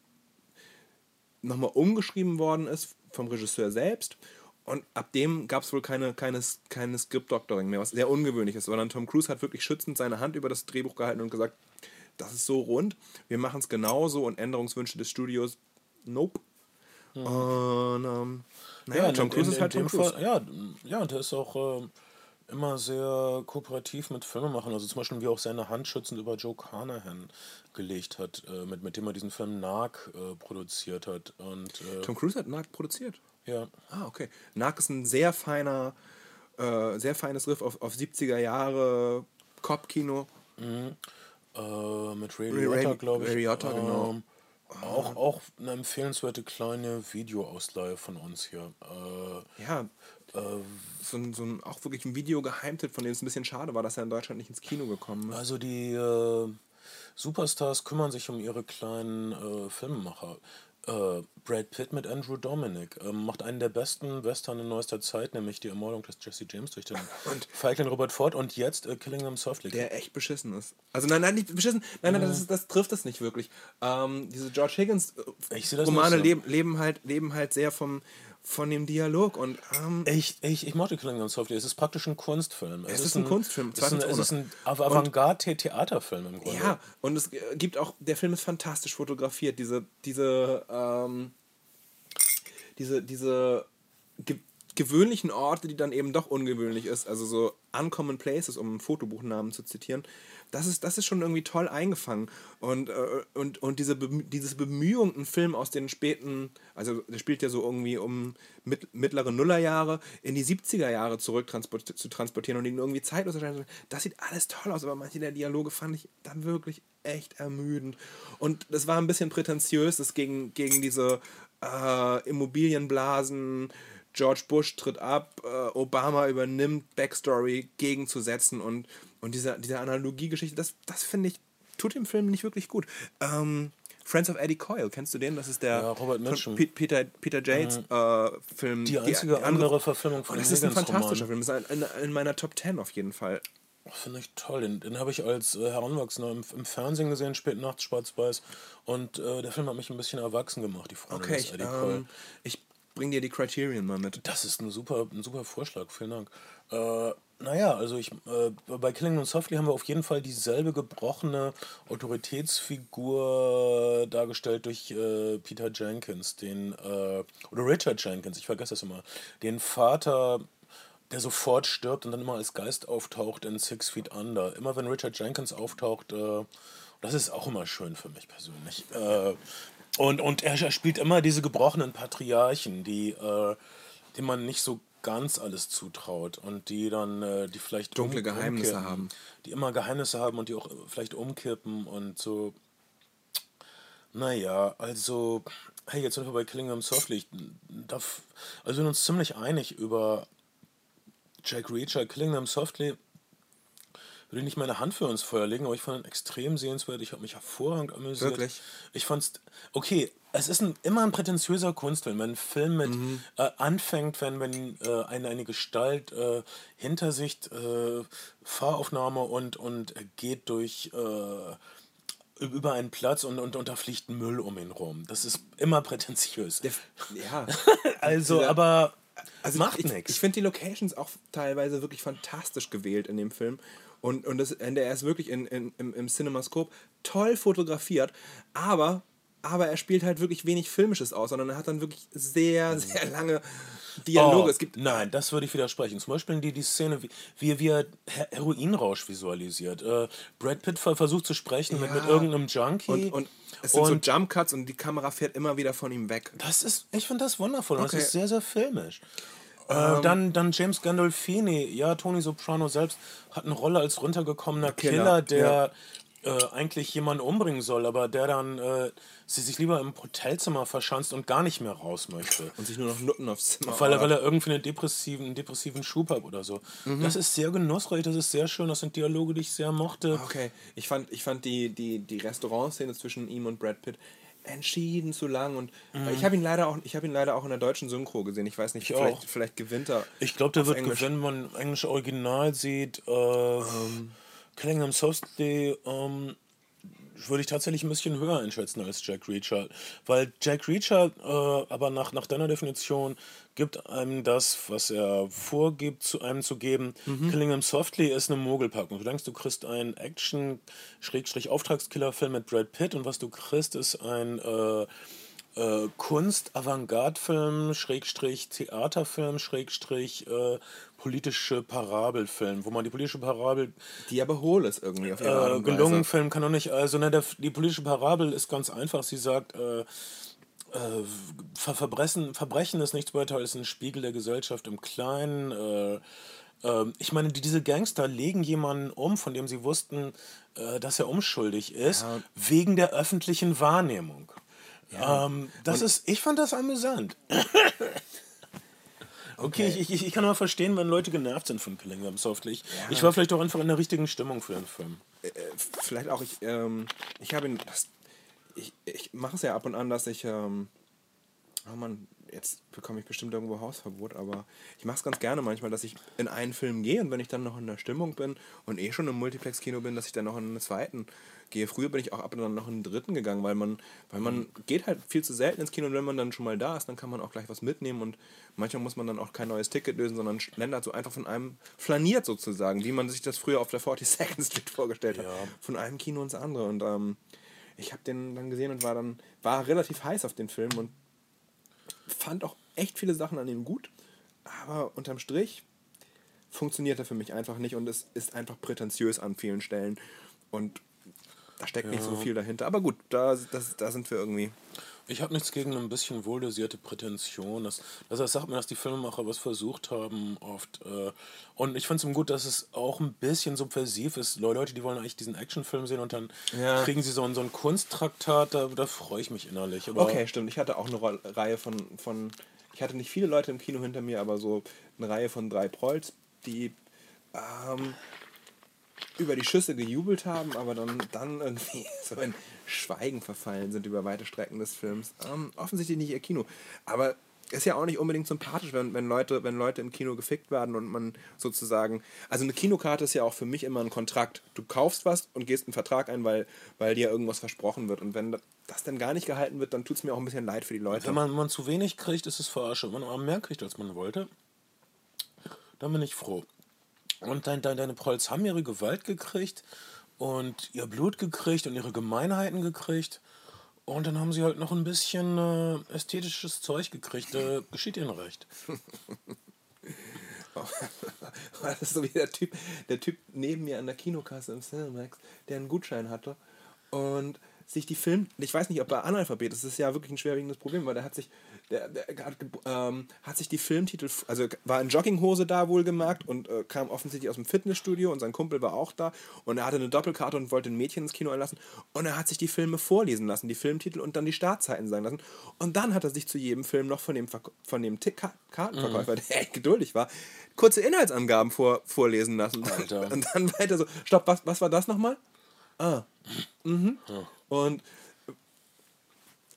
nochmal umgeschrieben worden ist vom Regisseur selbst. Und ab dem gab es wohl keine, keine, keine Script-Doctoring mehr, was sehr ungewöhnlich ist, sondern Tom Cruise hat wirklich schützend seine Hand über das Drehbuch gehalten und gesagt, das ist so rund, wir machen es genauso und Änderungswünsche des Studios, nope. Und ähm, naja, in- Tom in- Cruise in- ist halt in Tom Cruise. Fall, ja, ja, und der ist auch äh, immer sehr kooperativ mit Filmemachern. Also zum Beispiel, wie er auch seine Hand schützend über Joe Carnahan gelegt hat, äh, mit, mit dem er diesen Film Narc äh, produziert hat. Und äh, Tom Cruise hat Narc produziert. ja, Ah, okay. Narc ist ein sehr feiner, äh, sehr feines Riff auf, auf 70er Jahre Cop-Kino. äh, mit Ray Ray- Liotta, Ray- glaube ich. Ray Liotta, genau. Ähm, auch, auch eine empfehlenswerte kleine Videoausleihe von uns hier. Äh, Ja, so ein, so ein auch wirklich ein Video-Geheimtipp, von dem es ein bisschen schade war, dass er in Deutschland nicht ins Kino gekommen ist. Also die äh, Superstars kümmern sich um ihre kleinen äh, Filmemacher. Äh, Brad Pitt mit Andrew Dominic ähm, macht einen der besten Western in neuester Zeit, nämlich die Ermordung des Jesse James durch den <laughs> Feigling Robert Ford und jetzt äh, Killing Them Softly. Der echt beschissen ist. Also nein, nein, nicht beschissen. Nein, nein, das, das trifft es nicht wirklich. Ähm, diese George Higgins äh, Romane so. leben, leben halt leben halt sehr vom von dem Dialog und ähm, Ich, ich, ich mochte Killing Them Softly. Es ist praktisch ein Kunstfilm. Es ist ein Kunstfilm, Es ist ein, es ist ein Av- Avantgarde-Theaterfilm im Grunde. ja, und es gibt auch, der Film ist fantastisch fotografiert. Diese, diese, ähm, diese, diese gewöhnlichen Orte, die dann eben doch ungewöhnlich ist, also so Uncommon Places, um einen Fotobuchnamen zu zitieren, das ist, das ist schon irgendwie toll eingefangen. Und, äh, und, und diese Bemü dieses Bemühung, einen Film aus den späten, also der spielt ja so irgendwie um mit, mittlere Nullerjahre in die 70er Jahre zurück transport zu transportieren und ihn irgendwie zeitlos erscheinen. Das sieht alles toll aus, aber manche der Dialoge fand ich dann wirklich echt ermüdend. Und das war ein bisschen prätentiös, das gegen, gegen diese äh, Immobilienblasen, George Bush tritt ab, äh, Obama übernimmt Backstory gegenzusetzen und, und diese, diese Analogiegeschichte, das, das finde ich, tut dem Film nicht wirklich gut. Ähm, Friends of Eddie Coyle, kennst du den? Das ist der Ja, Robert Mitchum. Pe Peter, Peter Yates äh, Film. Die einzige andere Verfilmung von Und das ist ein fantastischer Film. Das ist in, in meiner Top 10 auf jeden Fall. Finde ich toll. Den, den habe ich als äh, Heranwachsender im, im Fernsehen gesehen, spät nachts, schwarz-weiß. Und äh, der Film hat mich ein bisschen erwachsen gemacht, die Freundin Okay, des Eddie ähm, ich bring dir die Criterion mal mit. Das ist ein super, ein super Vorschlag, vielen Dank. Äh, naja, also ich, äh, bei Killing Them Softly haben wir auf jeden Fall dieselbe gebrochene Autoritätsfigur dargestellt durch äh, Peter Jenkins, den, äh, oder Richard Jenkins, ich vergesse das immer, den Vater, der sofort stirbt und dann immer als Geist auftaucht in Six Feet Under. Immer wenn Richard Jenkins auftaucht, äh, das ist auch immer schön für mich persönlich. Äh, und, und er, spielt immer diese gebrochenen Patriarchen, die, äh, die man nicht so ganz alles zutraut und die dann, äh, die vielleicht Dunkle Geheimnisse haben. Die immer Geheimnisse haben und die auch vielleicht umkippen und so. Naja, also, hey, jetzt sind wir bei Killing Them Softly. Darf, also wir sind uns ziemlich einig über Jack Reacher, Killing Them Softly. Würde nicht meine Hand für uns Feuer legen, aber ich fand ihn extrem sehenswert. Ich habe mich hervorragend amüsiert. Wirklich? Ich fand's, okay, es ist ein, immer ein prätentiöser Kunstfilm, wenn ein Film mit äh, anfängt, wenn, wenn äh, eine, eine Gestalt äh, hinter sich äh, Fahraufnahme und, und geht durch äh, über einen Platz und, und, und da fliegt Müll um ihn rum. Das ist immer prätentiös. Ja. <laughs> Also, Dieser- aber Also macht ich, nichts. Ich finde die Locations auch teilweise wirklich fantastisch gewählt in dem Film. Und, und, das, und er ist wirklich in, in, im, im Cinemascope toll fotografiert, aber, aber er spielt halt wirklich wenig Filmisches aus, sondern er hat dann wirklich sehr, sehr lange Dialoge. Oh, es gibt nein, das würde ich widersprechen. Zum Beispiel die, die Szene, wie, wie, wie er Her- Heroinrausch visualisiert. Äh, Brad Pitt ver- versucht zu sprechen mit, Ja. mit irgendeinem Junkie. und, und es sind Und so Jump Cuts und die Kamera fährt immer wieder von ihm weg. das ist, ich finde das wundervoll. und Okay. Das ist sehr, sehr filmisch. Äh, dann, dann James Gandolfini, ja, Tony Soprano selbst hat eine Rolle als runtergekommener Killer, Killer, der äh, eigentlich jemanden umbringen soll, aber der dann äh, sie sich lieber im Hotelzimmer verschanzt und gar nicht mehr raus möchte. Und sich nur noch Nutten aufs Zimmer Weil er, weil er irgendwie einen depressiven, einen depressiven Schub hat oder so. Das ist sehr genussreich, das ist sehr schön, das sind Dialoge, die ich sehr mochte. Okay, ich fand, ich fand die, die, die Restaurantszene zwischen ihm und Brad Pitt entschieden zu lang und äh, ich habe ihn leider auch ich habe ihn leider auch in der deutschen Synchro gesehen. Ich weiß nicht, Ich vielleicht, vielleicht gewinnt er. Ich glaube, der wird Englisch. gewinnen, wenn man englische Original sieht. Äh, Killing Them Softly ähm, würde ich tatsächlich ein bisschen höher einschätzen als Jack Reacher. Weil Jack Reacher, äh, aber nach, nach deiner Definition, gibt einem das, was er vorgibt, zu einem zu geben. Killing Them Softly ist eine Mogelpackung. Du denkst, du kriegst einen Action-Auftragskiller-Film mit Brad Pitt und was du kriegst, ist ein äh, äh, Kunst, Avantgarde-Film, Schrägstrich, Theaterfilm, Schrägstrich, äh, politische Parabelfilm, wo man die politische Parabel Die aber hohl ist irgendwie auf ihre Art äh, und Weise. gelungen Film kann doch nicht, also ne, der, die politische Parabel ist ganz einfach. Sie sagt, äh, äh, Ver Verbrechen, Verbrechen ist nichts weiter als ein Spiegel der Gesellschaft im Kleinen. Äh, ähm, ich meine, die, diese Gangster legen jemanden um, von dem sie wussten, äh, dass er unschuldig ist, Ja. wegen der öffentlichen Wahrnehmung. Ähm, das ist, ich fand das amüsant. <laughs> Okay, ich, ich, ich kann aber verstehen, wenn Leute genervt sind von Killing Them Softly. Ich, ich war vielleicht auch einfach in der richtigen Stimmung für den Film. äh, vielleicht auch ich ähm, ich habe ihn das, ich, ich mache es ja ab und an, dass ich ähm, oh Mann, jetzt bekomme ich bestimmt irgendwo Hausverbot, aber ich mache es ganz gerne manchmal, dass ich in einen Film gehe und wenn ich dann noch in der Stimmung bin und eh schon im Multiplex-Kino bin, dass ich dann noch in einen zweiten gehe. Früher bin ich auch ab und an noch in den dritten gegangen, weil man, weil man geht halt viel zu selten ins Kino und wenn man dann schon mal da ist, dann kann man auch gleich was mitnehmen und manchmal muss man dann auch kein neues Ticket lösen, sondern schlendert so einfach von einem, flaniert sozusagen, wie man sich das früher auf der 42nd Street <laughs> vorgestellt hat, Ja. von einem Kino ins andere und ähm, ich habe den dann gesehen und war dann, war relativ heiß auf den Film und fand auch echt viele Sachen an ihm gut, aber unterm Strich funktioniert er für mich einfach nicht und es ist einfach prätentiös an vielen Stellen und da steckt nicht so viel dahinter. Aber gut, da, das, da sind wir irgendwie. Ich habe nichts gegen ein bisschen wohldosierte Prätension. Das, das sagt mir, dass die Filmemacher was versucht haben oft. Äh, und ich finde es gut, dass es auch ein bisschen subversiv ist. Le- Leute, die wollen eigentlich diesen Actionfilm sehen und dann Ja. kriegen sie so ein, so ein Kunsttraktat, da, da freue ich mich innerlich. Aber Okay, stimmt. Ich hatte auch eine Reihe von, von. Ich hatte nicht viele Leute im Kino hinter mir, aber so eine Reihe von drei Prolls, die ähm, über die Schüsse gejubelt haben, aber dann, dann irgendwie <laughs> so in Schweigen verfallen sind über weite Strecken des Films. Ähm, offensichtlich nicht ihr Kino. Aber ist ja auch nicht unbedingt sympathisch, wenn, wenn, Leute, wenn Leute im Kino gefickt werden und man sozusagen. Also eine Kinokarte ist ja auch für mich immer ein Kontrakt. Du kaufst was und gehst einen Vertrag ein, weil, weil dir irgendwas versprochen wird. Und wenn das dann gar nicht gehalten wird, dann tut es mir auch ein bisschen leid für die Leute. wenn man, wenn man zu wenig kriegt, ist es verarsche. Wenn man mehr kriegt, als man wollte, dann bin ich froh. Und dein, dein, deine Prolls haben ihre Gewalt gekriegt und ihr Blut gekriegt und ihre Gemeinheiten gekriegt. Und dann haben sie halt noch ein bisschen äh, ästhetisches Zeug gekriegt. Äh, geschieht ihnen recht. <laughs> Das ist so wie der Typ, der Typ neben mir an der Kinokasse im Cinemax, der einen Gutschein hatte und sich die Film, ich weiß nicht, ob er Analphabet ist, das ist ja wirklich ein schwerwiegendes Problem, weil der hat sich, der, der hat, ähm, hat sich die Filmtitel, also war in Jogginghose da wohlgemerkt und äh, kam offensichtlich aus dem Fitnessstudio und sein Kumpel war auch da und er hatte eine Doppelkarte und wollte ein Mädchen ins Kino einlassen und er hat sich die Filme vorlesen lassen, die Filmtitel und dann die Startzeiten sagen lassen und dann hat er sich zu jedem Film noch von dem, von dem Tick Kartenverkäufer, mhm. <laughs> der echt geduldig war, kurze Inhaltsangaben vor, vorlesen lassen. Alter. <laughs> Und dann weiter so, stopp, was, was war das nochmal? Ah. Mhm. Ja. Und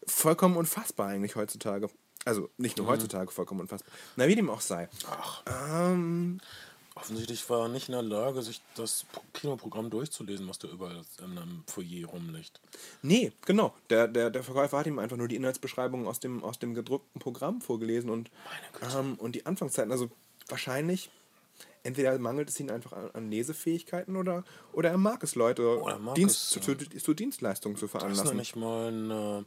vollkommen unfassbar eigentlich heutzutage. Also nicht nur mhm. heutzutage vollkommen unfassbar. Na, wie dem auch sei. Ach. Ähm, Offensichtlich war er nicht in der Lage, sich das Kinoprogramm durchzulesen, was da überall in einem Foyer rumliegt. Nee, genau. Der, der, der Verkäufer hat ihm einfach nur die Inhaltsbeschreibung aus dem, aus dem gedruckten Programm vorgelesen und, ähm, und die Anfangszeiten. Also wahrscheinlich, entweder mangelt es ihm einfach an, an Lesefähigkeiten oder, oder er mag es, Leute mag Dienst, es, ja. zu, zu, Dienstleistungen zu veranlassen. Das ist nicht mal einen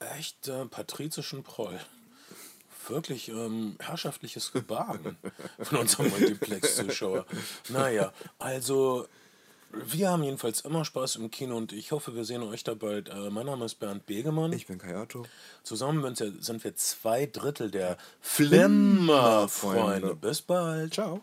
äh, echt äh, patrizischen Proll wirklich ähm, herrschaftliches Gebaren <laughs> von unserem Multiplex-Zuschauer. Naja, also wir haben jedenfalls immer Spaß im Kino und ich hoffe, wir sehen euch da bald. Äh, mein Name ist Bernd Begemann. Ich bin Kayato. Zusammen sind wir zwei Drittel der Flimmer-Freunde. Bis bald. Ciao.